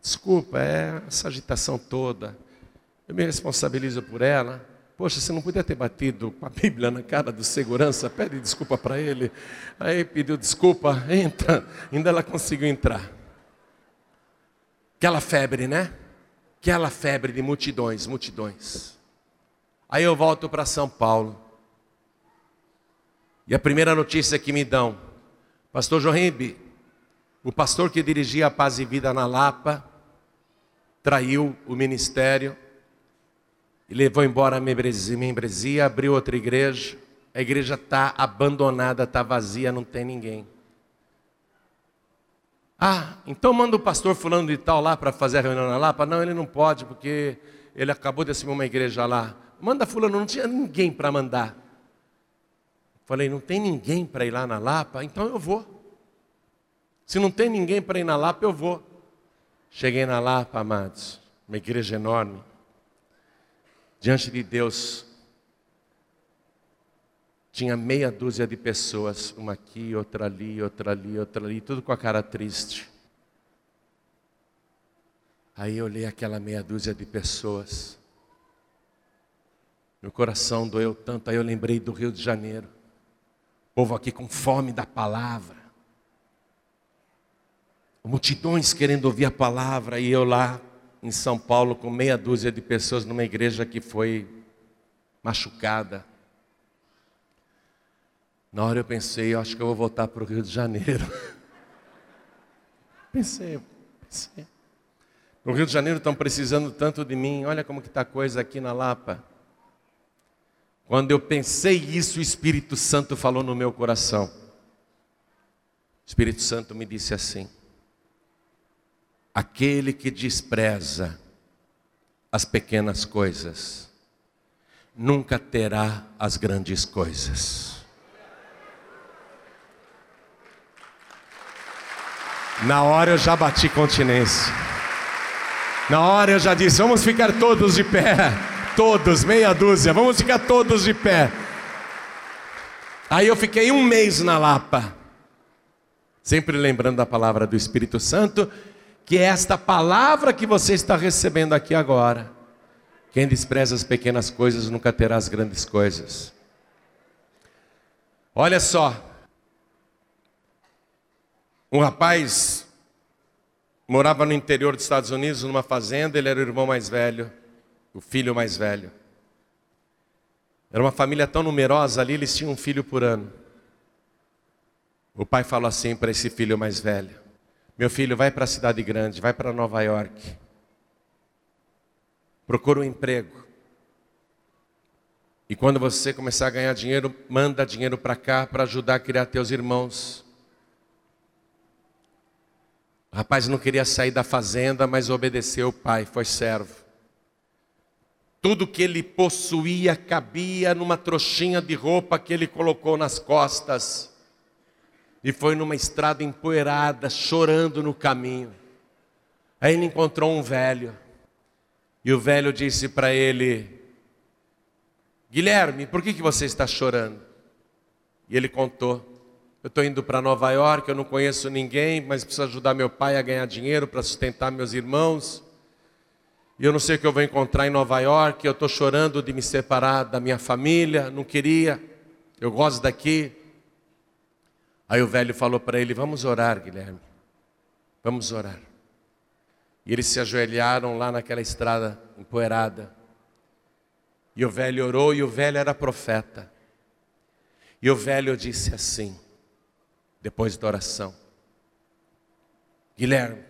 desculpa, é essa agitação toda. Eu me responsabilizo por ela. Poxa, você não podia ter batido com a Bíblia na cara do segurança? Pede desculpa para ele. Aí pediu desculpa, entra. Ainda ela conseguiu entrar. Aquela febre, né? Aquela febre de multidões, multidões. Aí eu volto para São Paulo. E a primeira notícia que me dão, Pastor Jorrimbe, o pastor que dirigia a Paz e Vida na Lapa, traiu o ministério e levou embora a membresia abriu outra igreja. A igreja está abandonada, está vazia, não tem ninguém. Ah, então manda o pastor fulano de tal lá para fazer a reunião na Lapa? Não, ele não pode, porque ele acabou de assumir uma igreja lá. Manda fulano, não tinha ninguém para mandar. Falei, não tem ninguém para ir lá na Lapa? Então eu vou. Se não tem ninguém para ir na Lapa, eu vou. Cheguei na Lapa, amados, uma igreja enorme diante de Deus, tinha meia dúzia de pessoas, uma aqui, outra ali, outra ali, outra ali, tudo com a cara triste. Aí eu olhei aquela meia dúzia de pessoas. Meu coração doeu tanto, aí eu lembrei do Rio de Janeiro. Povo aqui com fome da palavra. Multidões querendo ouvir a palavra, e eu lá em São Paulo com meia dúzia de pessoas numa igreja que foi machucada. Na hora eu pensei, acho que eu vou voltar para o Rio de Janeiro. pensei, pensei. No Rio de Janeiro estão precisando tanto de mim, olha como que está a coisa aqui na Lapa. Quando eu pensei isso, o Espírito Santo falou no meu coração. O Espírito Santo me disse assim: Aquele que despreza as pequenas coisas, nunca terá as grandes coisas. Na hora eu já bati continência. Na hora eu já disse: vamos ficar todos de pé. Todos, meia dúzia, vamos ficar todos de pé. Aí eu fiquei um mês na Lapa, sempre lembrando a palavra do Espírito Santo que é esta palavra que você está recebendo aqui agora. Quem despreza as pequenas coisas nunca terá as grandes coisas. Olha só. Um rapaz morava no interior dos Estados Unidos, numa fazenda, ele era o irmão mais velho, o filho mais velho. Era uma família tão numerosa ali, eles tinham um filho por ano. O pai falou assim para esse filho mais velho: meu filho, vai para a cidade grande, vai para Nova York. Procura um emprego. E quando você começar a ganhar dinheiro, manda dinheiro para cá para ajudar a criar teus irmãos. O rapaz não queria sair da fazenda, mas obedeceu o pai, foi servo. Tudo que ele possuía cabia numa trouxinha de roupa que ele colocou nas costas e foi numa estrada empoeirada, chorando no caminho. Aí ele encontrou um velho, e o velho disse para ele: Guilherme, por que, que você está chorando? E ele contou: Eu estou indo para Nova York, eu não conheço ninguém, mas preciso ajudar meu pai a ganhar dinheiro para sustentar meus irmãos. E eu não sei o que eu vou encontrar em Nova York, eu estou chorando de me separar da minha família, não queria, eu gosto daqui. Aí o velho falou para ele: Vamos orar, Guilherme. Vamos orar. E eles se ajoelharam lá naquela estrada empoeirada. E o velho orou, e o velho era profeta. E o velho disse assim: depois da oração. Guilherme,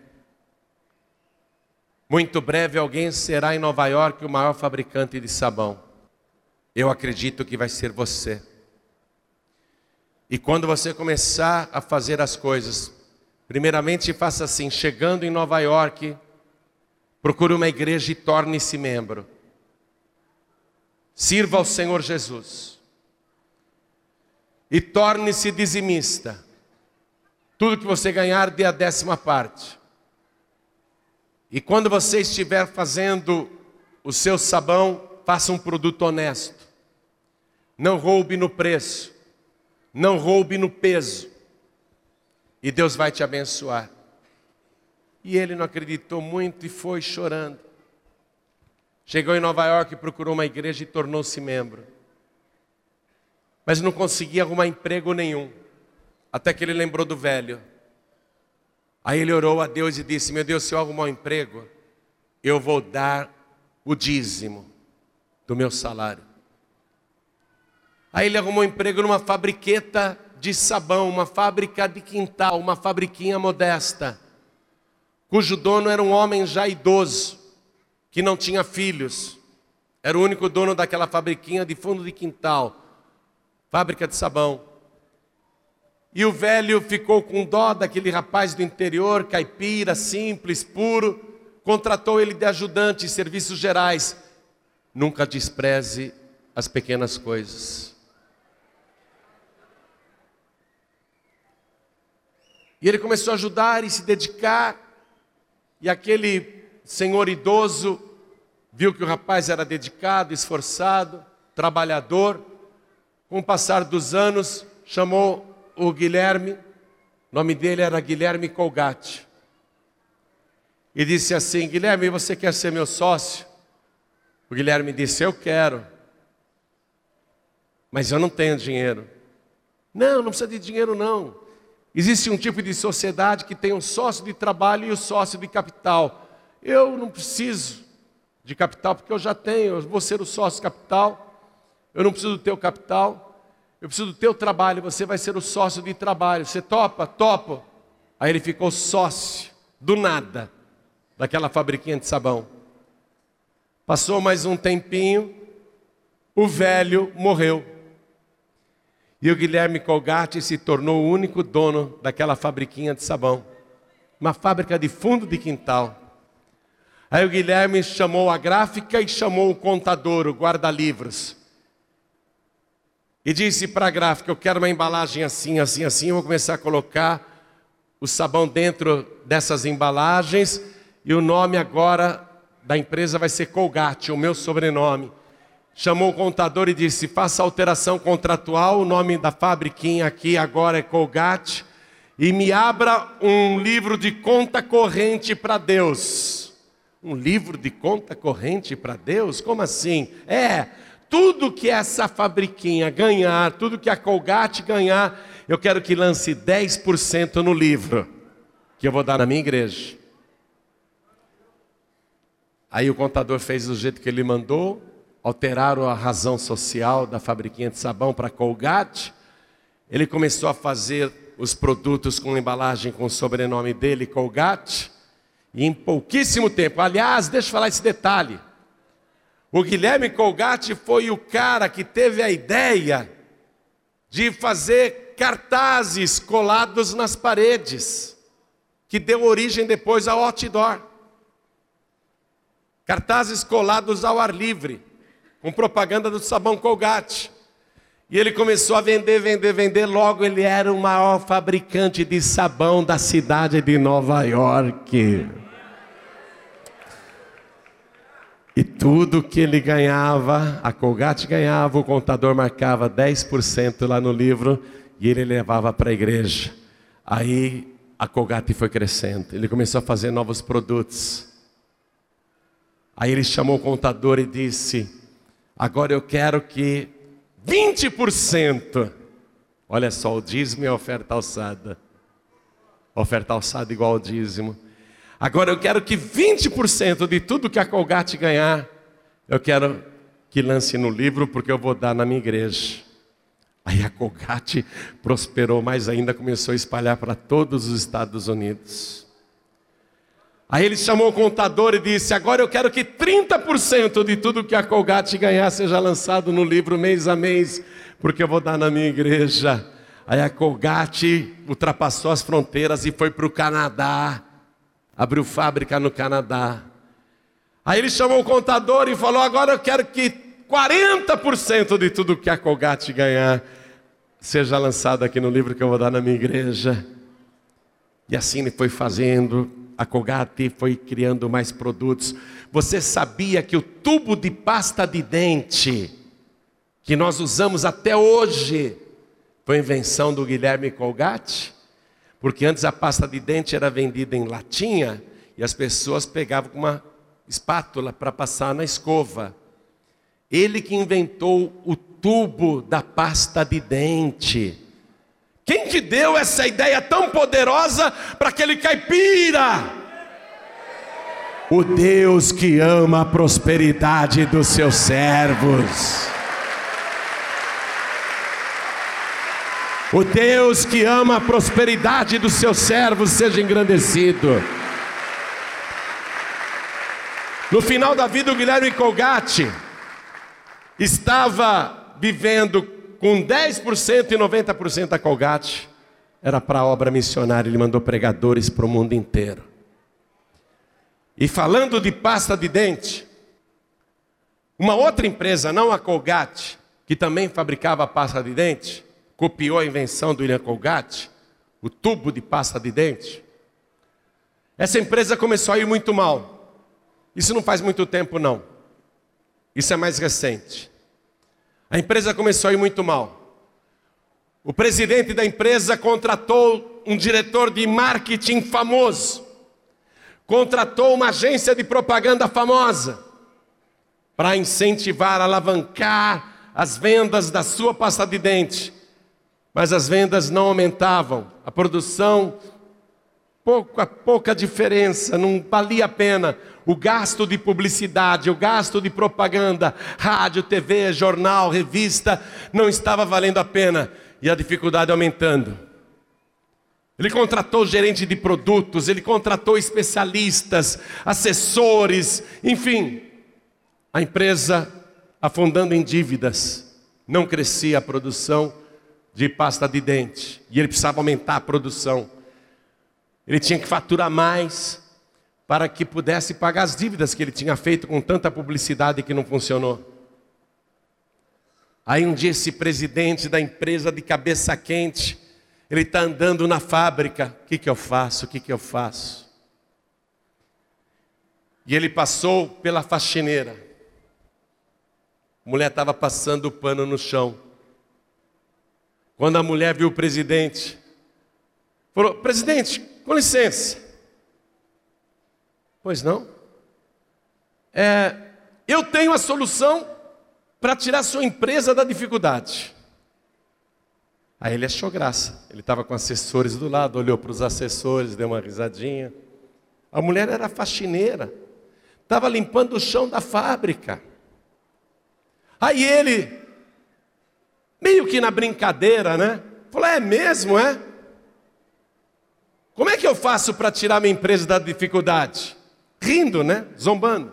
muito breve alguém será em Nova York o maior fabricante de sabão. Eu acredito que vai ser você. E quando você começar a fazer as coisas, primeiramente faça assim: chegando em Nova York, procure uma igreja e torne-se membro. Sirva ao Senhor Jesus. E torne-se dizimista. Tudo que você ganhar, dê a décima parte. E quando você estiver fazendo o seu sabão, faça um produto honesto. Não roube no preço. Não roube no peso. E Deus vai te abençoar. E ele não acreditou muito e foi chorando. Chegou em Nova York, procurou uma igreja e tornou-se membro. Mas não conseguia arrumar emprego nenhum. Até que ele lembrou do velho. Aí ele orou a Deus e disse: Meu Deus, se eu arrumar um emprego, eu vou dar o dízimo do meu salário. Aí ele arrumou um emprego numa fabriqueta de sabão, uma fábrica de quintal, uma fabriquinha modesta, cujo dono era um homem já idoso, que não tinha filhos, era o único dono daquela fabriquinha de fundo de quintal, fábrica de sabão. E o velho ficou com dó daquele rapaz do interior, caipira, simples, puro, contratou ele de ajudante serviços gerais. Nunca despreze as pequenas coisas. E ele começou a ajudar e se dedicar. E aquele senhor idoso viu que o rapaz era dedicado, esforçado, trabalhador. Com o passar dos anos, chamou o Guilherme, nome dele era Guilherme Colgate. E disse assim: Guilherme, você quer ser meu sócio? O Guilherme disse: Eu quero, mas eu não tenho dinheiro. Não, não precisa de dinheiro, não. Existe um tipo de sociedade que tem um sócio de trabalho e o um sócio de capital. Eu não preciso de capital porque eu já tenho, eu vou ser o sócio capital. Eu não preciso do teu capital. Eu preciso do teu trabalho, você vai ser o sócio de trabalho. Você topa? Topo. Aí ele ficou sócio, do nada, daquela fabriquinha de sabão. Passou mais um tempinho, o velho morreu. E o Guilherme Colgate se tornou o único dono daquela fabriquinha de sabão. Uma fábrica de fundo de quintal. Aí o Guilherme chamou a gráfica e chamou o contador, o guarda-livros. E disse para a gráfica: Eu quero uma embalagem assim, assim, assim. Eu vou começar a colocar o sabão dentro dessas embalagens. E o nome agora da empresa vai ser Colgate, o meu sobrenome chamou o contador e disse: faça alteração contratual, o nome da fabriquinha aqui agora é Colgate, e me abra um livro de conta corrente para Deus. Um livro de conta corrente para Deus? Como assim? É, tudo que essa fabriquinha ganhar, tudo que a Colgate ganhar, eu quero que lance 10% no livro, que eu vou dar na minha igreja. Aí o contador fez do jeito que ele mandou, alteraram a razão social da fabriquinha de sabão para Colgate. Ele começou a fazer os produtos com embalagem com o sobrenome dele, Colgate. E em pouquíssimo tempo, aliás, deixa eu falar esse detalhe. O Guilherme Colgate foi o cara que teve a ideia de fazer cartazes colados nas paredes, que deu origem depois ao outdoor. Cartazes colados ao ar livre com propaganda do sabão Colgate. E ele começou a vender, vender, vender. Logo ele era o maior fabricante de sabão da cidade de Nova York. E tudo que ele ganhava, a Colgate ganhava, o contador marcava 10% lá no livro e ele levava para a igreja. Aí a Colgate foi crescendo, ele começou a fazer novos produtos. Aí ele chamou o contador e disse: Agora eu quero que 20%, olha só, o dízimo a oferta alçada. Oferta alçada igual ao dízimo. Agora eu quero que 20% de tudo que a Colgate ganhar, eu quero que lance no livro, porque eu vou dar na minha igreja. Aí a Colgate prosperou mais ainda, começou a espalhar para todos os Estados Unidos. Aí ele chamou o contador e disse: Agora eu quero que 30% de tudo que a Colgate ganhar seja lançado no livro mês a mês, porque eu vou dar na minha igreja. Aí a Colgate ultrapassou as fronteiras e foi para o Canadá, abriu fábrica no Canadá. Aí ele chamou o contador e falou: Agora eu quero que 40% de tudo que a Colgate ganhar seja lançado aqui no livro que eu vou dar na minha igreja. E assim ele foi fazendo, a Colgate foi criando mais produtos. Você sabia que o tubo de pasta de dente que nós usamos até hoje foi invenção do Guilherme Colgate? Porque antes a pasta de dente era vendida em latinha e as pessoas pegavam uma espátula para passar na escova. Ele que inventou o tubo da pasta de dente. Quem te deu essa ideia tão poderosa para aquele caipira? O Deus que ama a prosperidade dos seus servos. O Deus que ama a prosperidade dos seus servos seja engrandecido. No final da vida, o Guilherme Colgate estava vivendo com 10% e 90% da Colgate era para a obra missionária, ele mandou pregadores para o mundo inteiro. E falando de pasta de dente, uma outra empresa, não a Colgate, que também fabricava pasta de dente, copiou a invenção do William Colgate, o tubo de pasta de dente. Essa empresa começou a ir muito mal. Isso não faz muito tempo, não. Isso é mais recente. A empresa começou a ir muito mal. O presidente da empresa contratou um diretor de marketing famoso, contratou uma agência de propaganda famosa para incentivar, alavancar as vendas da sua pasta de dente. Mas as vendas não aumentavam, a produção pouca pouca diferença, não valia a pena. O gasto de publicidade, o gasto de propaganda, rádio, TV, jornal, revista, não estava valendo a pena. E a dificuldade aumentando. Ele contratou gerente de produtos, ele contratou especialistas, assessores, enfim, a empresa afundando em dívidas, não crescia a produção de pasta de dente e ele precisava aumentar a produção. Ele tinha que faturar mais, para que pudesse pagar as dívidas que ele tinha feito com tanta publicidade que não funcionou. Aí um dia esse presidente da empresa de cabeça quente, ele está andando na fábrica, o que, que eu faço? O que, que eu faço? E ele passou pela faxineira. A mulher estava passando o pano no chão. Quando a mulher viu o presidente, falou: Presidente, com licença. Pois não? É, eu tenho a solução para tirar sua empresa da dificuldade. Aí ele achou graça. Ele estava com assessores do lado, olhou para os assessores, deu uma risadinha. A mulher era faxineira, estava limpando o chão da fábrica. Aí ele, meio que na brincadeira, né? Falou: é mesmo, é? Como é que eu faço para tirar minha empresa da dificuldade? rindo, né? Zombando.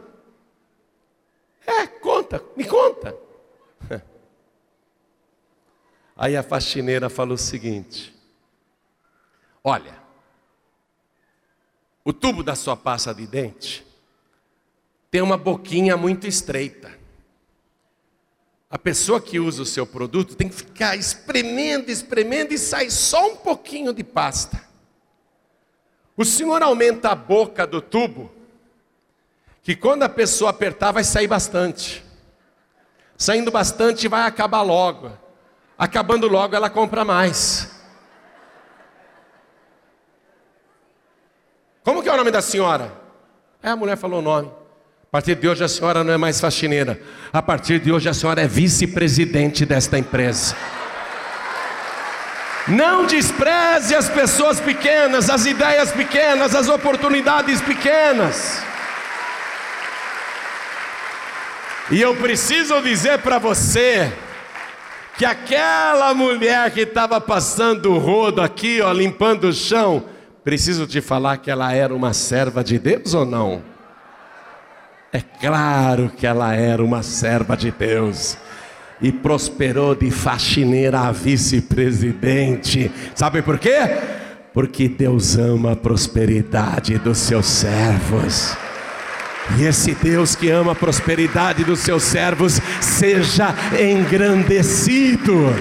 É, conta, me conta. Aí a faxineira falou o seguinte: Olha, o tubo da sua pasta de dente tem uma boquinha muito estreita. A pessoa que usa o seu produto tem que ficar espremendo, espremendo e sai só um pouquinho de pasta. O senhor aumenta a boca do tubo que quando a pessoa apertar vai sair bastante. Saindo bastante vai acabar logo. Acabando logo ela compra mais. Como que é o nome da senhora? É, a mulher falou o nome. A partir de hoje a senhora não é mais faxineira. A partir de hoje a senhora é vice-presidente desta empresa. Não despreze as pessoas pequenas, as ideias pequenas, as oportunidades pequenas. E eu preciso dizer para você que aquela mulher que estava passando o rodo aqui, ó, limpando o chão, preciso te falar que ela era uma serva de Deus ou não? É claro que ela era uma serva de Deus. E prosperou de faxineira a vice-presidente. Sabe por quê? Porque Deus ama a prosperidade dos seus servos. E esse Deus que ama a prosperidade dos seus servos, seja engrandecido.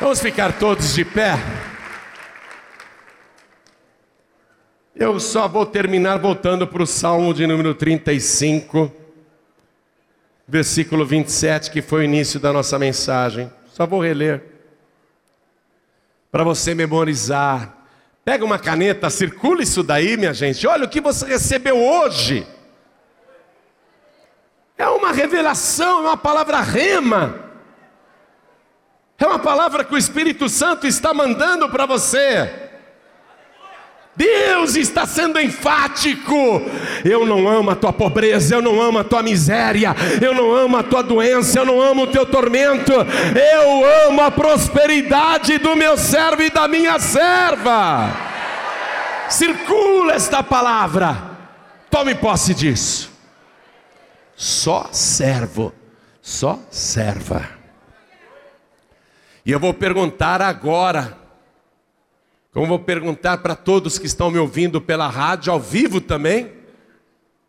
Vamos ficar todos de pé. Eu só vou terminar voltando para o Salmo de número 35, versículo 27, que foi o início da nossa mensagem. Só vou reler. Para você memorizar Pega uma caneta, circula isso daí, minha gente. Olha o que você recebeu hoje. É uma revelação, é uma palavra rema. É uma palavra que o Espírito Santo está mandando para você. Deus está sendo enfático. Eu não amo a tua pobreza, eu não amo a tua miséria, eu não amo a tua doença, eu não amo o teu tormento. Eu amo a prosperidade do meu servo e da minha serva. Circula esta palavra. Tome posse disso. Só servo, só serva. E eu vou perguntar agora como vou perguntar para todos que estão me ouvindo pela rádio, ao vivo também,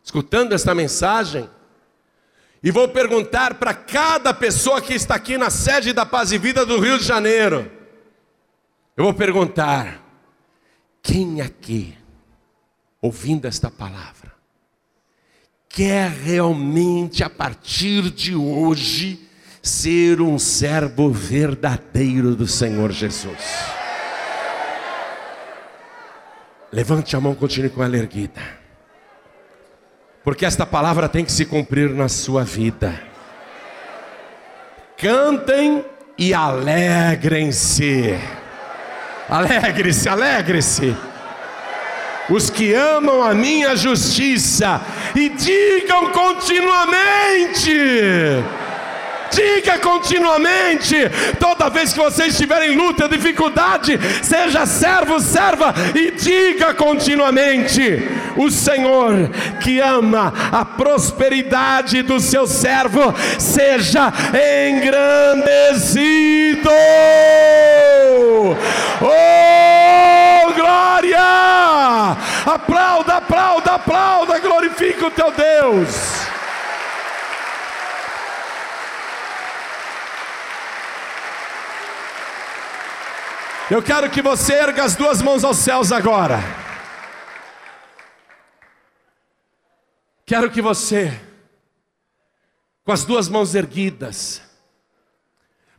escutando esta mensagem, e vou perguntar para cada pessoa que está aqui na sede da Paz e Vida do Rio de Janeiro. Eu vou perguntar: quem aqui, ouvindo esta palavra, quer realmente a partir de hoje ser um servo verdadeiro do Senhor Jesus? Levante a mão, continue com ela erguida. Porque esta palavra tem que se cumprir na sua vida. Cantem e alegrem-se. Alegre-se, alegre-se. Os que amam a minha justiça e digam continuamente diga continuamente, toda vez que você estiver em luta, dificuldade, seja servo, serva e diga continuamente: o Senhor que ama a prosperidade do seu servo, seja engrandecido. Oh, glória! Aplauda, aplauda, aplauda, glorifica o teu Deus. Eu quero que você erga as duas mãos aos céus agora. Quero que você, com as duas mãos erguidas,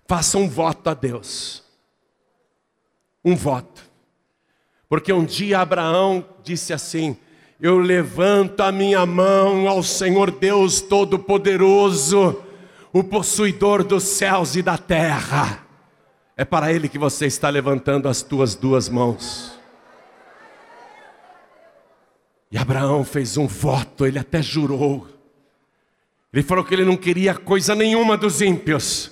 faça um voto a Deus. Um voto. Porque um dia Abraão disse assim: Eu levanto a minha mão ao Senhor Deus Todo-Poderoso, o possuidor dos céus e da terra é para Ele que você está levantando as tuas duas mãos. E Abraão fez um voto, ele até jurou. Ele falou que ele não queria coisa nenhuma dos ímpios,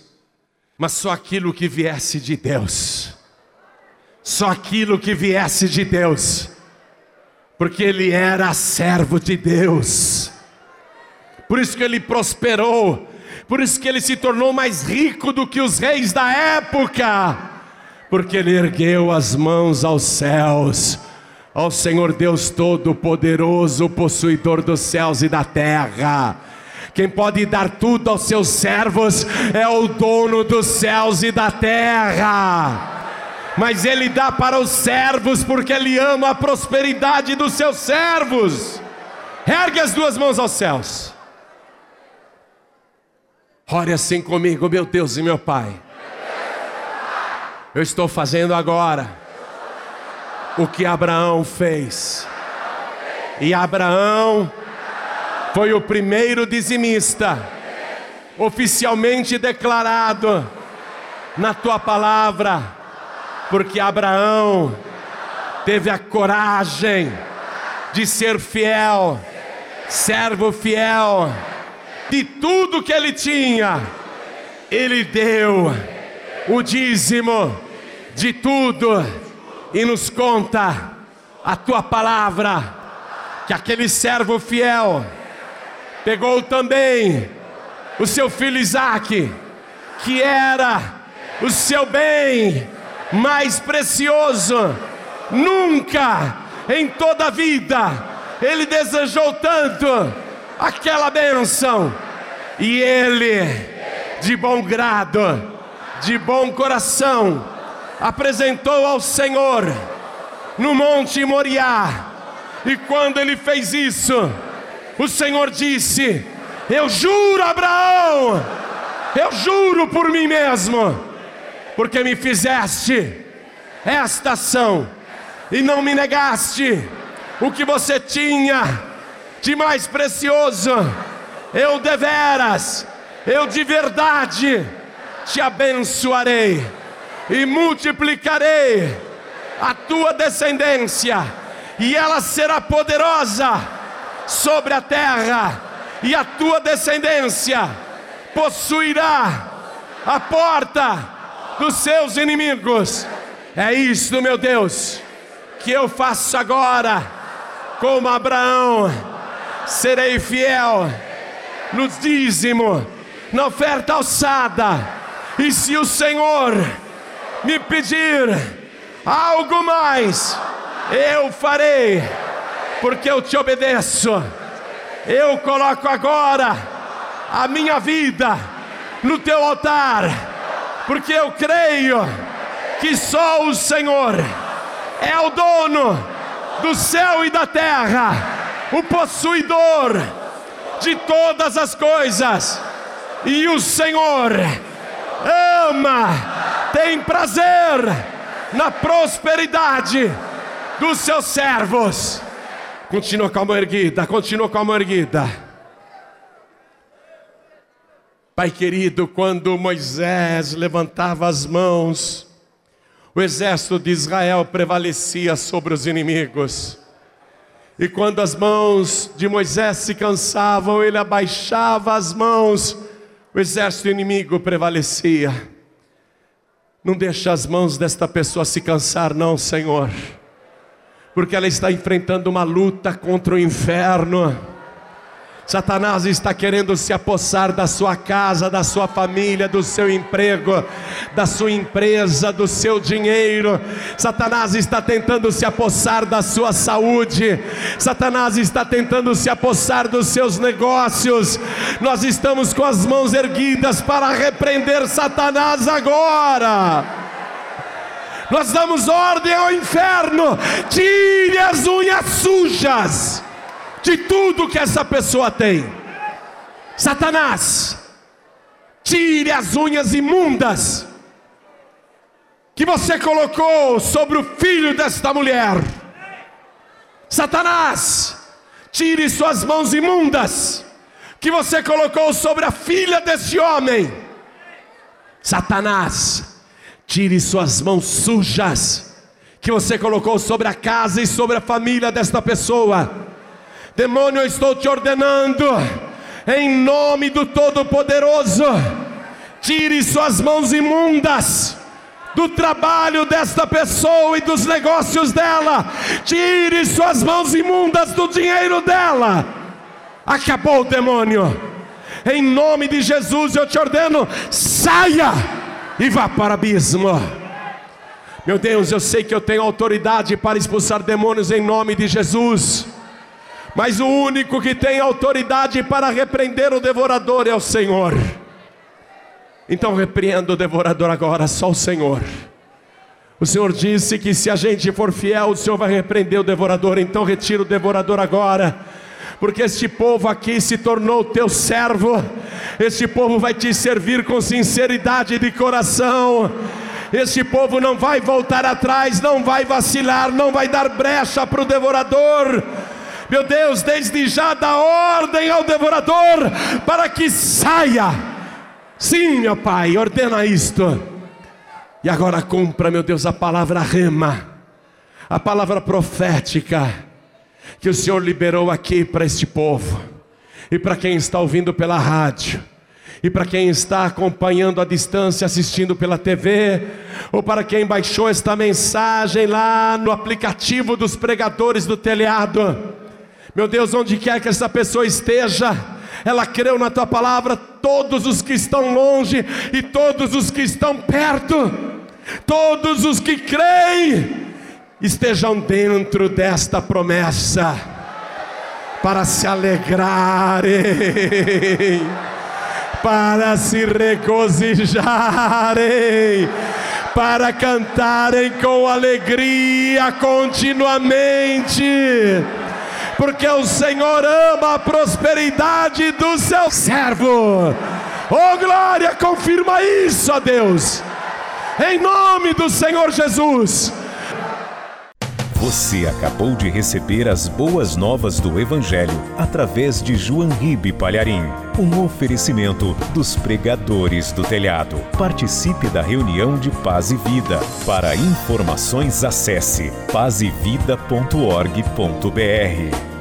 mas só aquilo que viesse de Deus. Só aquilo que viesse de Deus, porque ele era servo de Deus. Por isso que ele prosperou, por isso que ele se tornou mais rico do que os reis da época, porque ele ergueu as mãos aos céus, ao Senhor Deus Todo-Poderoso, possuidor dos céus e da terra. Quem pode dar tudo aos seus servos é o dono dos céus e da terra. Mas ele dá para os servos porque ele ama a prosperidade dos seus servos. Ergue as duas mãos aos céus. Ore assim comigo, meu Deus e meu Pai. Eu estou fazendo agora o que Abraão fez. E Abraão foi o primeiro dizimista oficialmente declarado na tua palavra, porque Abraão teve a coragem de ser fiel, servo fiel de tudo que ele tinha, ele deu o dízimo de tudo e nos conta a tua palavra que aquele servo fiel pegou também o seu filho Isaque, que era o seu bem mais precioso. Nunca em toda a vida ele desejou tanto aquela bênção. E ele, de bom grado, de bom coração, apresentou ao Senhor no Monte Moriá. E quando ele fez isso, o Senhor disse: Eu juro, Abraão, eu juro por mim mesmo, porque me fizeste esta ação e não me negaste o que você tinha de mais precioso. Eu deveras, eu de verdade te abençoarei e multiplicarei a tua descendência, e ela será poderosa sobre a terra, e a tua descendência possuirá a porta dos seus inimigos. É isso, meu Deus, que eu faço agora, como Abraão, serei fiel no dízimo, na oferta alçada, e se o Senhor me pedir algo mais, eu farei, porque eu te obedeço. Eu coloco agora a minha vida no teu altar, porque eu creio que só o Senhor é o dono do céu e da terra, o possuidor de todas as coisas, e o Senhor ama tem prazer na prosperidade dos seus servos. Continua com a mão erguida, continua com a mão erguida. Pai querido, quando Moisés levantava as mãos, o exército de Israel prevalecia sobre os inimigos. E quando as mãos de Moisés se cansavam, ele abaixava as mãos, o exército inimigo prevalecia. Não deixa as mãos desta pessoa se cansar, não, Senhor, porque ela está enfrentando uma luta contra o inferno. Satanás está querendo se apossar da sua casa, da sua família, do seu emprego, da sua empresa, do seu dinheiro. Satanás está tentando se apossar da sua saúde. Satanás está tentando se apossar dos seus negócios. Nós estamos com as mãos erguidas para repreender Satanás agora. Nós damos ordem ao inferno: tire as unhas sujas de tudo que essa pessoa tem. Satanás, tire as unhas imundas que você colocou sobre o filho desta mulher. Satanás, tire suas mãos imundas que você colocou sobre a filha desse homem. Satanás, tire suas mãos sujas que você colocou sobre a casa e sobre a família desta pessoa. Demônio, eu estou te ordenando, em nome do Todo-Poderoso, tire suas mãos imundas do trabalho desta pessoa e dos negócios dela, tire suas mãos imundas do dinheiro dela. Acabou o demônio, em nome de Jesus eu te ordeno, saia e vá para o abismo. Meu Deus, eu sei que eu tenho autoridade para expulsar demônios em nome de Jesus. Mas o único que tem autoridade para repreender o devorador é o Senhor. Então repreenda o devorador agora, só o Senhor. O Senhor disse que se a gente for fiel, o Senhor vai repreender o devorador. Então retira o devorador agora porque este povo aqui se tornou teu servo, este povo vai te servir com sinceridade de coração. Este povo não vai voltar atrás, não vai vacilar, não vai dar brecha para o devorador meu Deus, desde já dá ordem ao devorador para que saia. Sim, meu Pai, ordena isto. E agora cumpra, meu Deus, a palavra rema, a palavra profética que o Senhor liberou aqui para este povo. e para quem está ouvindo pela rádio, e para quem está acompanhando à distância, assistindo pela TV, ou para quem baixou esta mensagem lá no aplicativo dos pregadores do telhado. Meu Deus, onde quer que essa pessoa esteja, ela creu na tua palavra, todos os que estão longe e todos os que estão perto, todos os que creem, estejam dentro desta promessa, para se alegrarem, para se regozijarem, para cantarem com alegria continuamente porque o Senhor ama a prosperidade do seu servo. Oh glória, confirma isso, a Deus. Em nome do Senhor Jesus. Você acabou de receber as boas novas do Evangelho através de João Ribe Palharim. Um oferecimento dos pregadores do telhado. Participe da reunião de Paz e Vida. Para informações, acesse pazevida.org.br.